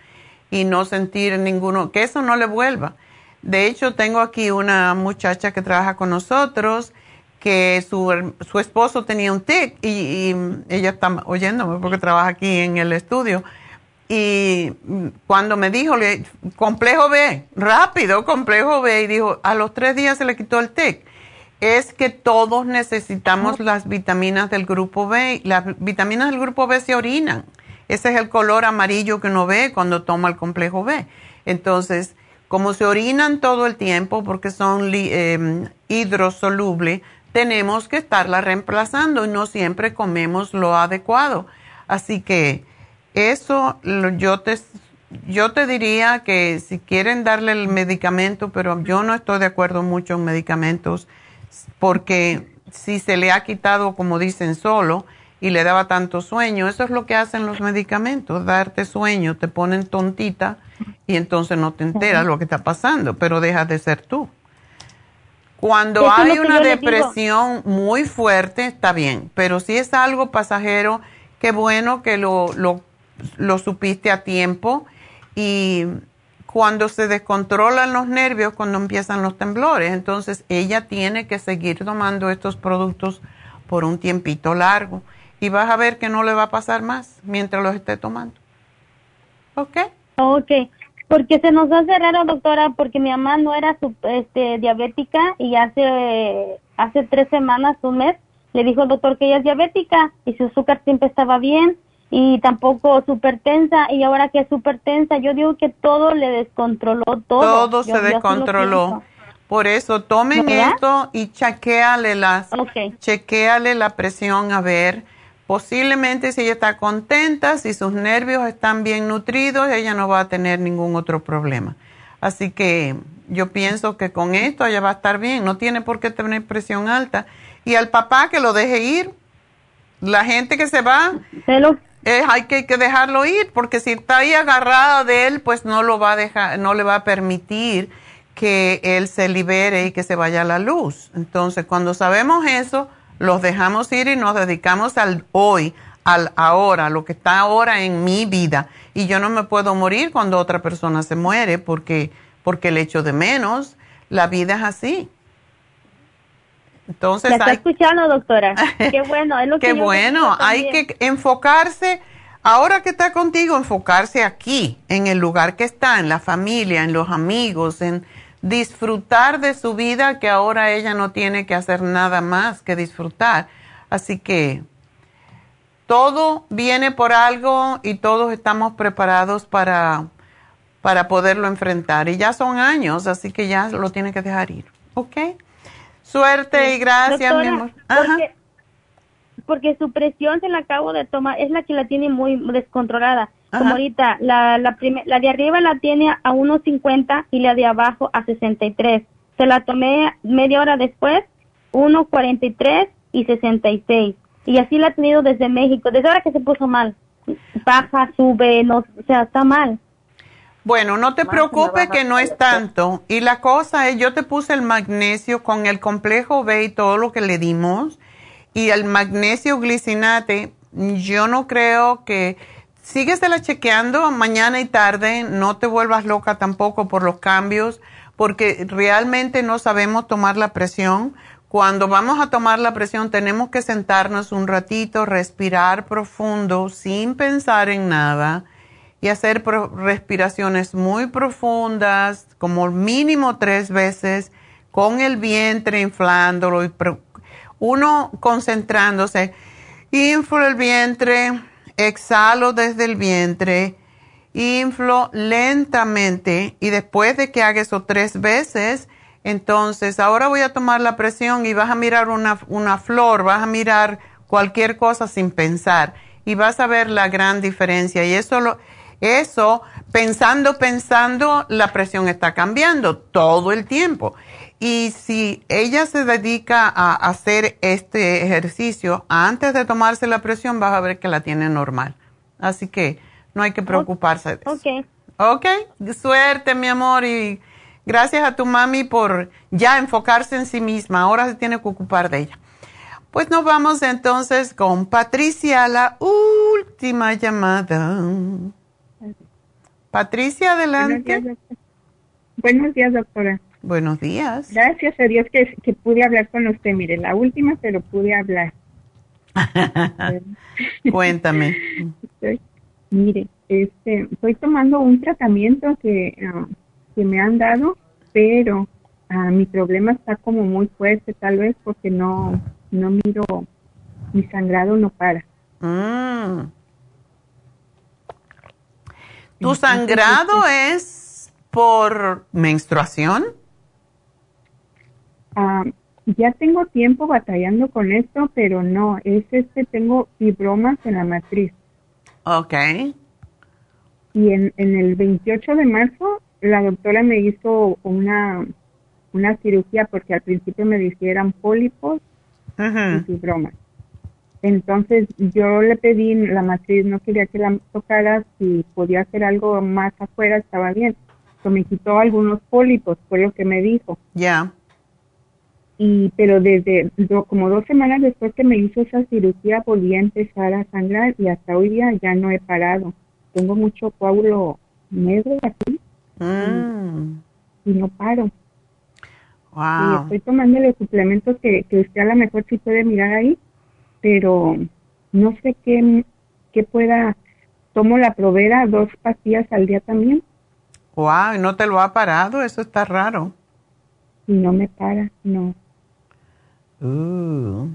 y no sentir ninguno, que eso no le vuelva. De hecho, tengo aquí una muchacha que trabaja con nosotros que su, su esposo tenía un tic y, y ella está oyéndome porque trabaja aquí en el estudio. Y cuando me dijo, le, complejo B, rápido, complejo B, y dijo, a los tres días se le quitó el tic. Es que todos necesitamos las vitaminas del grupo B. Las vitaminas del grupo B se orinan. Ese es el color amarillo que uno ve cuando toma el complejo B. Entonces, como se orinan todo el tiempo porque son eh, hidrosolubles, tenemos que estarla reemplazando y no siempre comemos lo adecuado. Así que eso yo te, yo te diría que si quieren darle el medicamento, pero yo no estoy de acuerdo mucho en medicamentos porque si se le ha quitado, como dicen, solo y le daba tanto sueño, eso es lo que hacen los medicamentos, darte sueño, te ponen tontita y entonces no te enteras lo que está pasando, pero dejas de ser tú. Cuando hay una depresión muy fuerte, está bien, pero si es algo pasajero, qué bueno que lo, lo, lo supiste a tiempo y cuando se descontrolan los nervios, cuando empiezan los temblores, entonces ella tiene que seguir tomando estos productos por un tiempito largo y vas a ver que no le va a pasar más mientras los esté tomando. ¿Ok? Ok, porque se nos hace raro, doctora, porque mi mamá no era este, diabética y hace, hace tres semanas, un mes, le dijo el doctor que ella es diabética y su azúcar siempre estaba bien y tampoco súper tensa y ahora que es súper tensa, yo digo que todo le descontroló todo. Todo Yo- se descontroló. Por eso tomen ¿Verdad? esto y chequéale las, Ok. chequéale la presión a ver. Posiblemente si ella está contenta, si sus nervios están bien nutridos, ella no va a tener ningún otro problema. Así que yo pienso que con esto ella va a estar bien, no tiene por qué tener presión alta. Y al papá que lo deje ir, la gente que se va, Se lo- hay que, dejarlo ir, porque si está ahí agarrada de él, pues no lo va a dejar, no le va a permitir que él se libere y que se vaya a la luz. Entonces, cuando sabemos eso, los dejamos ir y nos dedicamos al hoy, al ahora, lo que está ahora en mi vida. Y yo no me puedo morir cuando otra persona se muere porque, porque el hecho de menos. La vida es así. Entonces, ¿La está escuchando, doctora? Qué bueno, es lo que Qué bueno, hay que enfocarse, ahora que está contigo, enfocarse aquí, en el lugar que está, en la familia, en los amigos, en disfrutar de su vida, que ahora ella no tiene que hacer nada más que disfrutar. Así que todo viene por algo y todos estamos preparados para, para poderlo enfrentar. Y ya son años, así que ya lo tiene que dejar ir. ¿Ok? Suerte y gracias, mi amor. Porque, porque, su presión se la acabo de tomar, es la que la tiene muy descontrolada. Como ahorita, la, la, la de arriba la tiene a 1.50 y la de abajo a 63. Se la tomé media hora después, 1.43 y 66. Y así la ha tenido desde México, desde ahora que se puso mal. Baja, sube, no, o sea, está mal. Bueno, no te preocupes que no es tanto. Y la cosa es, yo te puse el magnesio con el complejo B y todo lo que le dimos. Y el magnesio glicinate, yo no creo que... Síguesela chequeando mañana y tarde, no te vuelvas loca tampoco por los cambios, porque realmente no sabemos tomar la presión. Cuando vamos a tomar la presión tenemos que sentarnos un ratito, respirar profundo, sin pensar en nada y hacer respiraciones muy profundas, como mínimo tres veces, con el vientre inflándolo y uno concentrándose. Inflo el vientre, exhalo desde el vientre, inflo lentamente y después de que haga eso tres veces, entonces ahora voy a tomar la presión y vas a mirar una, una flor, vas a mirar cualquier cosa sin pensar y vas a ver la gran diferencia. Y eso lo, eso, pensando, pensando, la presión está cambiando todo el tiempo. Y si ella se dedica a hacer este ejercicio antes de tomarse la presión, vas a ver que la tiene normal. Así que no hay que preocuparse de eso. Ok. Ok, suerte, mi amor, y gracias a tu mami por ya enfocarse en sí misma. Ahora se tiene que ocupar de ella. Pues nos vamos entonces con Patricia, la última llamada. Patricia, adelante. Buenos días, doctora. Buenos días. Gracias a Dios que, que, pude hablar con usted. Mire, la última, pero pude hablar. Cuéntame. mire, este, estoy tomando un tratamiento que, ah, que me han dado, pero uh, mi problema está como muy fuerte, tal vez porque no, no miro, mi sangrado no para. Mm. ¿Tu sangrado es por menstruación? Ah, ya tengo tiempo batallando con esto, pero no, es este, tengo fibromas en la matriz. Ok. Y en, en el 28 de marzo, la doctora me hizo una, una cirugía porque al principio me dijeron pólipos y fibromas. Entonces yo le pedí la matriz, no quería que la tocara, si podía hacer algo más afuera estaba bien. So, me quitó algunos pólipos, fue lo que me dijo. Ya. Y pero desde como dos semanas después que me hizo esa cirugía volví a empezar a sangrar y hasta hoy día ya no he parado. Tengo mucho coágulo negro aquí mm. y, no paro. Wow. Y estoy tomando los suplementos que, que usted a lo mejor sí puede mirar ahí pero no sé qué, qué pueda. Tomo la provera dos pastillas al día también. Wow, ¿y no te lo ha parado? Eso está raro. Y no me para, no. Uh.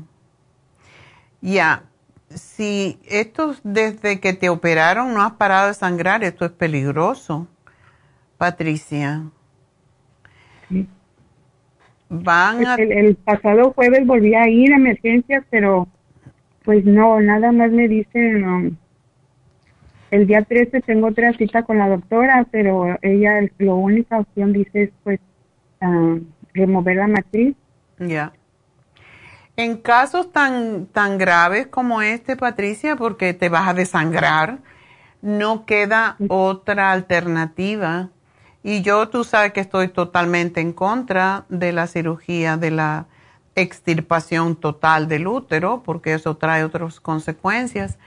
Ya, si esto desde que te operaron no has parado de sangrar, esto es peligroso, Patricia. Van pues el, el, pasado jueves volví a ir a emergencias, pero pues no, nada más me dicen, el día 13 tengo otra cita con la doctora, pero ella, la única opción dice es pues uh, remover la matriz. Ya. En casos tan, tan graves como este, Patricia, porque te vas a desangrar, no queda otra alternativa. Y yo, tú sabes que estoy totalmente en contra de la cirugía, de la extirpación total del útero, porque eso trae otras consecuencias.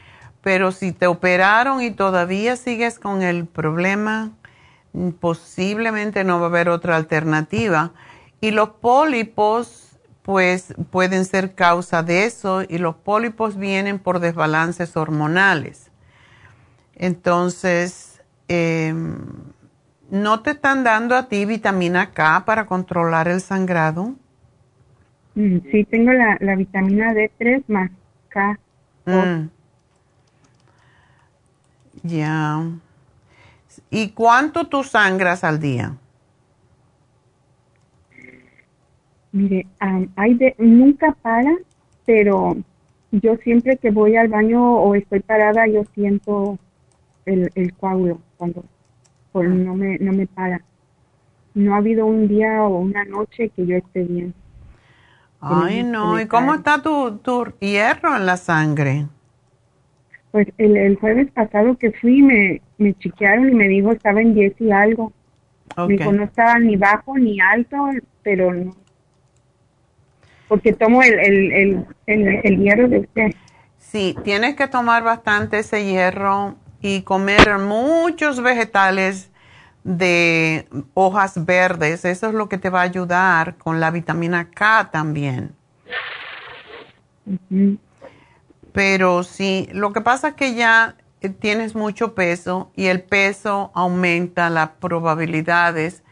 Pero si te operaron y todavía sigues con el problema, posiblemente no va a haber otra alternativa. Y los pólipos, pues pueden ser causa de eso y los pólipos vienen por desbalances hormonales. Entonces, em, ¿no te están dando a ti vitamina K para controlar el sangrado? Sí, tengo la, la vitamina D3 más K. Mm. Ya. ¿Y cuánto tú sangras al día? Mire, hay de, nunca para, pero yo siempre que voy al baño o estoy parada, yo siento el, el coágulo cuando no me no me para. No ha habido un día o una noche que yo esté bien. Ay, no. ¿Y cómo está tu, tu hierro en la sangre? Pues el, el jueves pasado que fui me, me chequearon y me dijo estaba en 10 y algo. Me dijo no estaba ni bajo ni alto, pero no. Porque tomo el, el, el, el, hierro de usted. Sí, tienes que tomar bastante ese hierro y comer muchos vegetales de hojas verdes. Eso es lo que te va a ayudar con la vitamina K también. Pero sí, lo que pasa es que ya eh, tienes mucho peso y el peso aumenta las probabilidades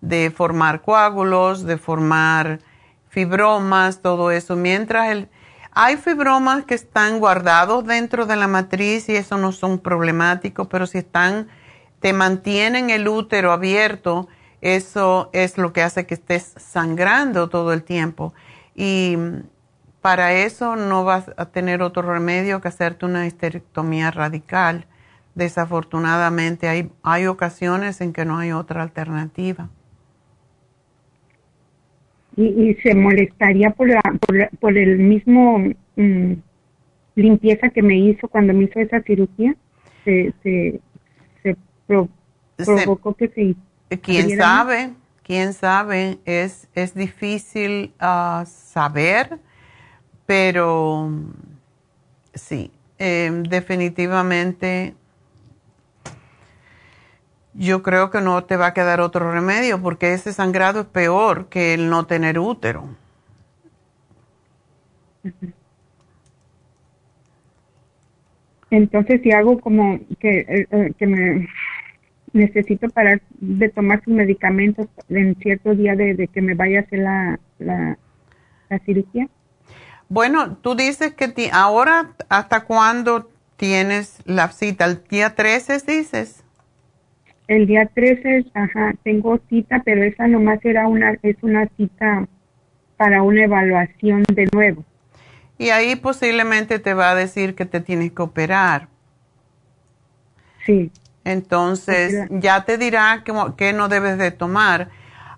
de formar coágulos, de formar fibromas, todo eso. Mientras el, hay fibromas que están guardados dentro de la matriz y eso no son problemáticos, pero si están, te mantienen el útero abierto, eso es lo que hace que estés sangrando todo el tiempo. Y para eso no vas a tener otro remedio que hacerte una histerectomía radical. Desafortunadamente hay, hay ocasiones en que no hay otra alternativa. Y, se molestaría por, por, el mismo mm, limpieza que me hizo cuando me hizo esa cirugía. Se, se, provocó que se... ¿Quién sabe? ¿Quién sabe? Es, es difícil ah, saber pero sí, em, definitivamente yo creo que no te va a quedar otro remedio porque ese sangrado es peor que el no tener útero. Entonces, si hago como que, eh, eh, que me necesito parar de tomar sus medicamentos en cierto día de, que me vaya a hacer la, la cirugía. Bueno, tú dices que ahora, ¿hasta cuándo tienes la cita? ¿El día 13 dices? El día 13, ajá, tengo cita, pero esa nomás era una, es una cita para una evaluación de nuevo. Y ahí posiblemente te va a decir que te tienes que operar. Sí. Entonces, ya te dirá que, que no debes de tomar.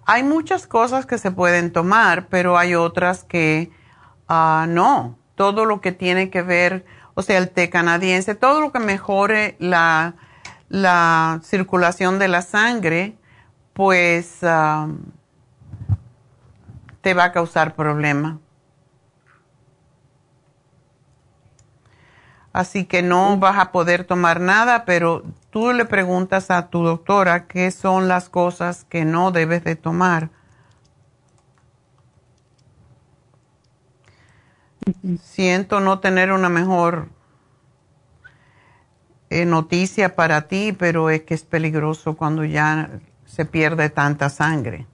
Hay muchas cosas que se pueden tomar, pero hay otras que Ah, no, todo lo que tiene que ver, o sea, el té canadiense, todo lo que mejore la, la circulación de la sangre, pues te va a causar problema. Así que no vas a poder tomar nada, pero tú le preguntas a tu doctora qué son las cosas que no debes de tomar Siento no tener una mejor eh, noticia para ti, pero es que es peligroso cuando ya se pierde tanta sangre.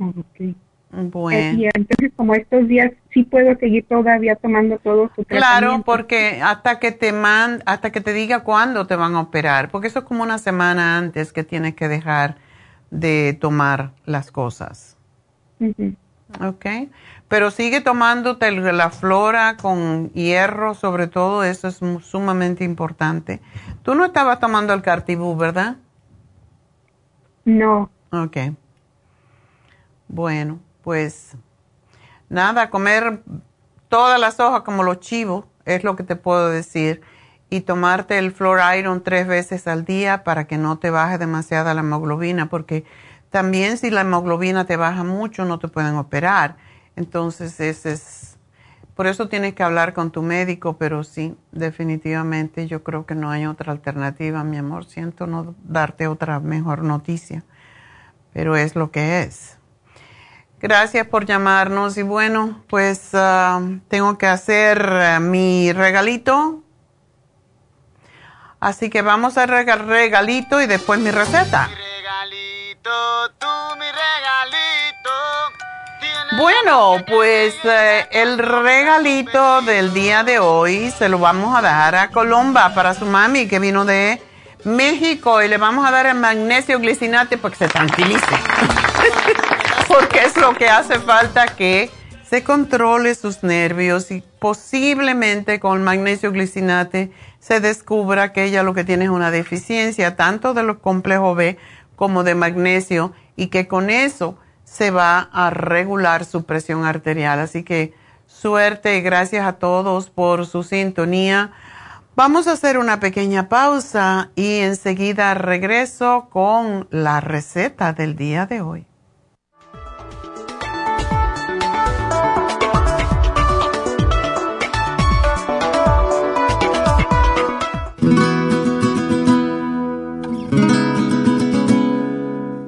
Okay. Bueno. Y entonces, como estos días, sí puedo seguir todavía tomando todo su tratamiento. Claro, porque hasta que te man, hasta que te diga cuándo te van a operar, porque eso es como una semana antes que tienes que dejar de tomar las cosas. Ok, pero sigue tomándote la flora con hierro, sobre todo, eso es sumamente importante. Tú no estabas tomando el cartibú, ¿verdad? No. Ok. Bueno, pues nada, comer todas las hojas como los chivos, es lo que te puedo decir. Y tomarte el Flor Iron tres veces al día para que no te baje demasiada la hemoglobina, porque también si la hemoglobina te baja mucho, no te pueden operar. Entonces, ese es, por eso tienes que hablar con tu médico, pero sí, definitivamente yo creo que no hay otra alternativa, mi amor. Siento no darte otra mejor noticia, pero es lo que es. Gracias por llamarnos y bueno, pues ah, tengo que hacer eh, mi regalito. Así que vamos a regalito y después mi receta. Bueno, pues eh, el regalito del día de hoy se lo vamos a dar a Colomba para su mami que vino de México y le vamos a dar el magnesio glicinate para que se tranquilice. Porque es lo que hace falta que se controle sus nervios y posiblemente con magnesio glicinate se descubra que ella lo que tiene es una deficiencia tanto de los complejos B como de magnesio y que con eso se va a regular su presión arterial. Así que suerte y gracias a todos por su sintonía. Vamos a hacer una pequeña pausa y enseguida regreso con la receta del día de hoy.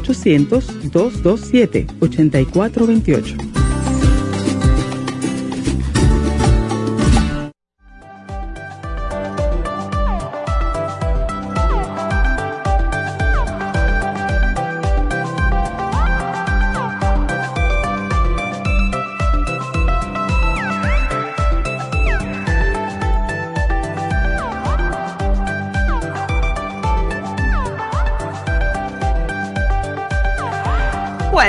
1-800-227-8428.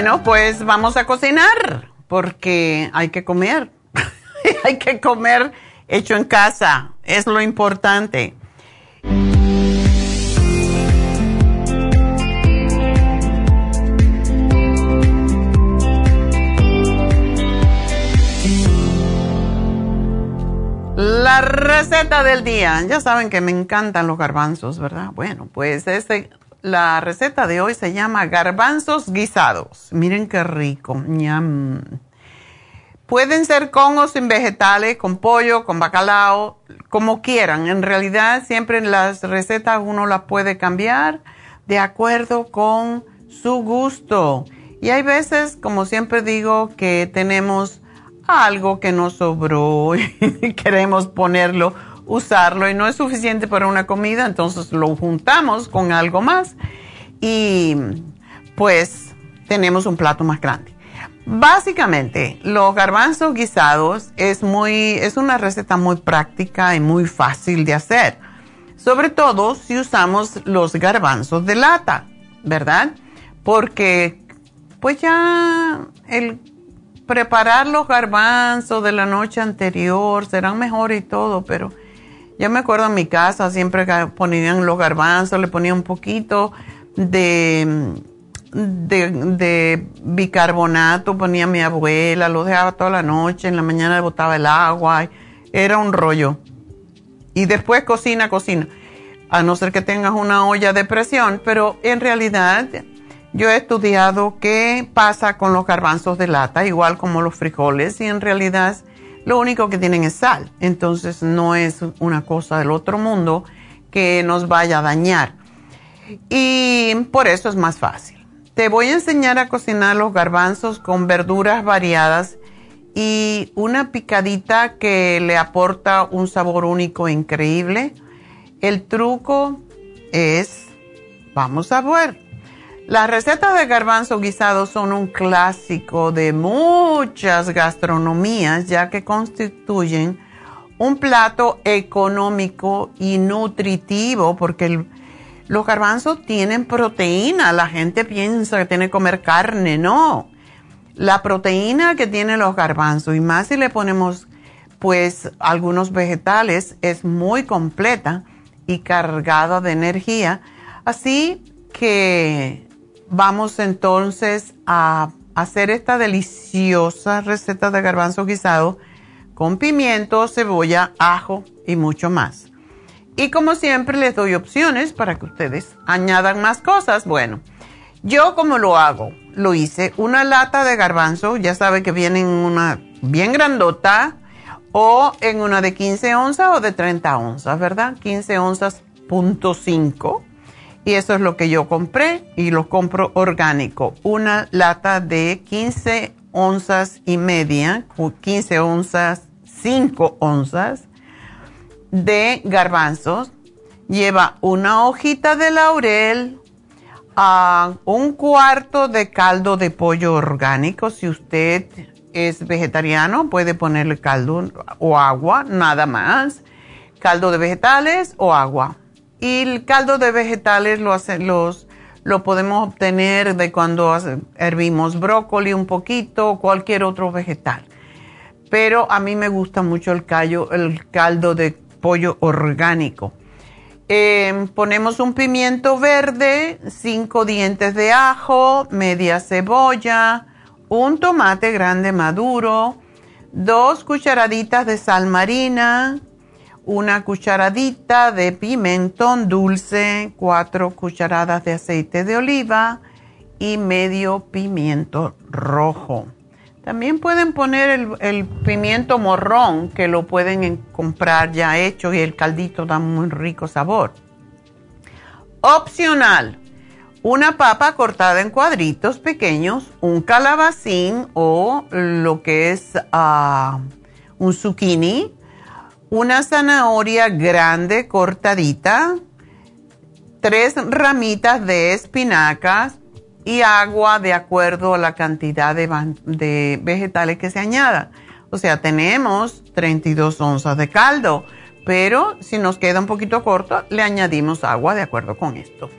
Bueno, pues vamos a cocinar porque hay que comer. hay que comer hecho en casa. Es lo importante. La receta del día. Ya saben que me encantan los garbanzos, ¿verdad? Bueno, pues este la receta de hoy se llama garbanzos guisados. Miren qué rico. Pueden ser con o sin vegetales, con pollo, con bacalao, como quieran. En realidad siempre en las recetas uno las puede cambiar de acuerdo con su gusto. Y hay veces, como siempre digo, que tenemos algo que nos sobró y queremos ponerlo usarlo y no es suficiente para una comida, entonces lo juntamos con algo más y pues tenemos un plato más grande. Básicamente, los garbanzos guisados es muy es una receta muy práctica y muy fácil de hacer. Sobre todo si usamos los garbanzos de lata, ¿verdad? Porque pues ya el preparar los garbanzos de la noche anterior serán mejores y todo, pero ya me acuerdo en mi casa siempre ponían los garbanzos, le ponía un poquito de de, bicarbonato ponía mi abuela, lo dejaba toda la noche, en la mañana le botaba el agua, era un rollo. Y después cocina, cocina, a no ser que tengas una olla de presión, pero en realidad yo he estudiado qué pasa con los garbanzos de lata, igual como los frijoles, y en realidad lo único que tienen es sal, entonces no es una cosa del otro mundo que nos vaya a dañar. Y por eso es más fácil. Te voy a enseñar a cocinar los garbanzos con verduras variadas y una picadita que le aporta un sabor único e increíble. El truco es, vamos a ver, las recetas de garbanzo guisado son un clásico de muchas gastronomías ya que constituyen un plato económico y nutritivo porque los garbanzos tienen proteína. La gente piensa que tiene que comer carne. No. La proteína que tienen los garbanzos, y más si le ponemos pues algunos vegetales, es muy completa y cargada de energía. Así que vamos entonces a hacer esta deliciosa receta de garbanzo guisado con pimiento, cebolla, ajo y mucho más. Y como siempre les doy opciones para que ustedes añadan más cosas. Bueno, yo como lo hago, lo hice una lata de garbanzo, ya sabe que viene en una bien grandota o en una de 15 onzas o de 30 onzas, ¿verdad? 15 onzas punto 5. Y eso es lo que yo compré y lo compro orgánico. Una lata de 15 onzas y media, 15 onzas, 5 onzas de garbanzos, lleva una hojita de laurel, a un cuarto de caldo de pollo orgánico. Si usted es vegetariano, puede ponerle caldo o agua, nada más. Caldo de vegetales o agua. Y el caldo de vegetales lo, hace, los, lo podemos obtener de cuando hervimos brócoli un poquito cualquier otro vegetal. Pero a mí me gusta mucho el, callo, el caldo de pollo orgánico. Em, ponemos un pimiento verde, cinco dientes de ajo, media cebolla, un tomate grande maduro, dos cucharaditas de sal marina, una cucharadita de pimentón dulce, cuatro cucharadas de aceite de oliva y medio pimiento rojo. También pueden poner el, pimiento morrón, que lo pueden comprar ya hecho y el caldito da muy rico sabor. Opcional, una papa cortada en cuadritos pequeños, un calabacín o lo que es ah, un zucchini, una zanahoria grande cortadita, tres ramitas de espinacas, y agua de acuerdo a la cantidad de, vegetales que se añadan. O sea, tenemos 32 onzas de caldo, pero si nos queda un poquito corto, le añadimos agua de acuerdo con esto.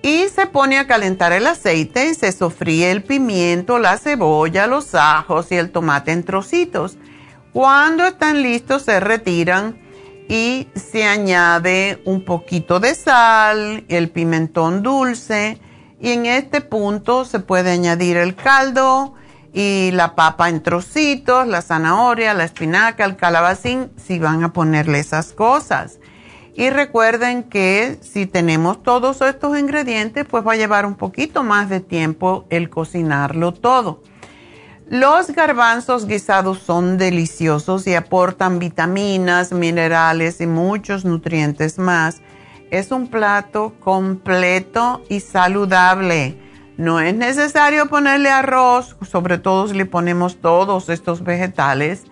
Y se pone a calentar el aceite se sofríe el pimiento, la cebolla, los ajos y el tomate en trocitos. Cuando están listos se retiran y se añade un poquito de sal, el pimentón dulce, y en este punto se puede añadir el caldo y la papa en trocitos, la zanahoria, la espinaca, el calabacín, si van a ponerle esas cosas. Y recuerden que si tenemos todos estos ingredientes, pues va a llevar un poquito más de tiempo el cocinarlo todo. Los garbanzos guisados son deliciosos y aportan vitaminas, minerales y muchos nutrientes más es un plato completo y saludable. No es necesario ponerle arroz, sobre todo si le ponemos todos estos vegetales.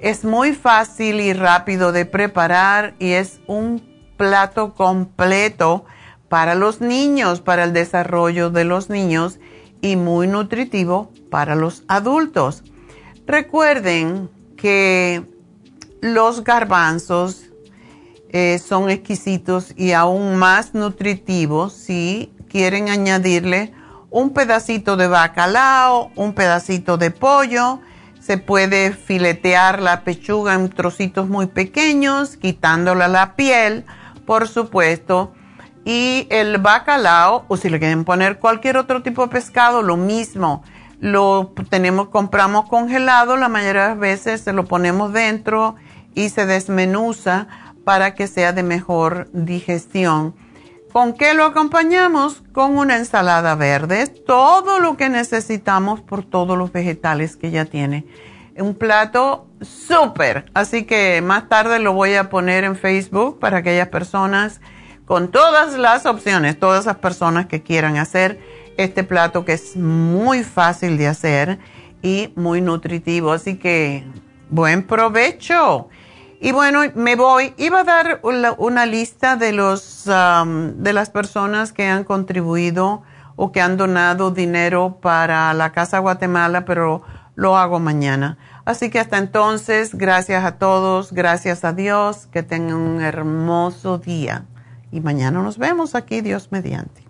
Es muy fácil y rápido de preparar y es un plato completo para los niños, para el desarrollo de los niños y muy nutritivo para los adultos. Recuerden que los garbanzos eh, son exquisitos y aún más nutritivos si quieren añadirle un pedacito de bacalao, un pedacito de pollo. Se puede filetear la pechuga en trocitos muy pequeños, quitándola la piel, por supuesto. Y el bacalao, o si le quieren poner cualquier otro tipo de pescado, lo mismo. Lo tenemos, compramos congelado, la mayoría de las veces se lo ponemos dentro y se desmenuza para que sea de mejor digestión. ¿Con qué lo acompañamos? Con una ensalada verde. todo lo que necesitamos por todos los vegetales que ya tiene. Un plato súper. Así que más tarde lo voy a poner en Facebook para aquellas personas con todas las opciones, todas esas personas que quieran hacer este plato que es muy fácil de hacer y muy nutritivo. Así que buen provecho. Y bueno, me voy. Iba a dar una, lista de, los, de las personas que han contribuido o que han donado dinero para la Casa Guatemala, pero lo hago mañana. Así que hasta entonces, gracias a todos, gracias a Dios, que tengan un hermoso día. Y mañana nos vemos aquí, Dios mediante.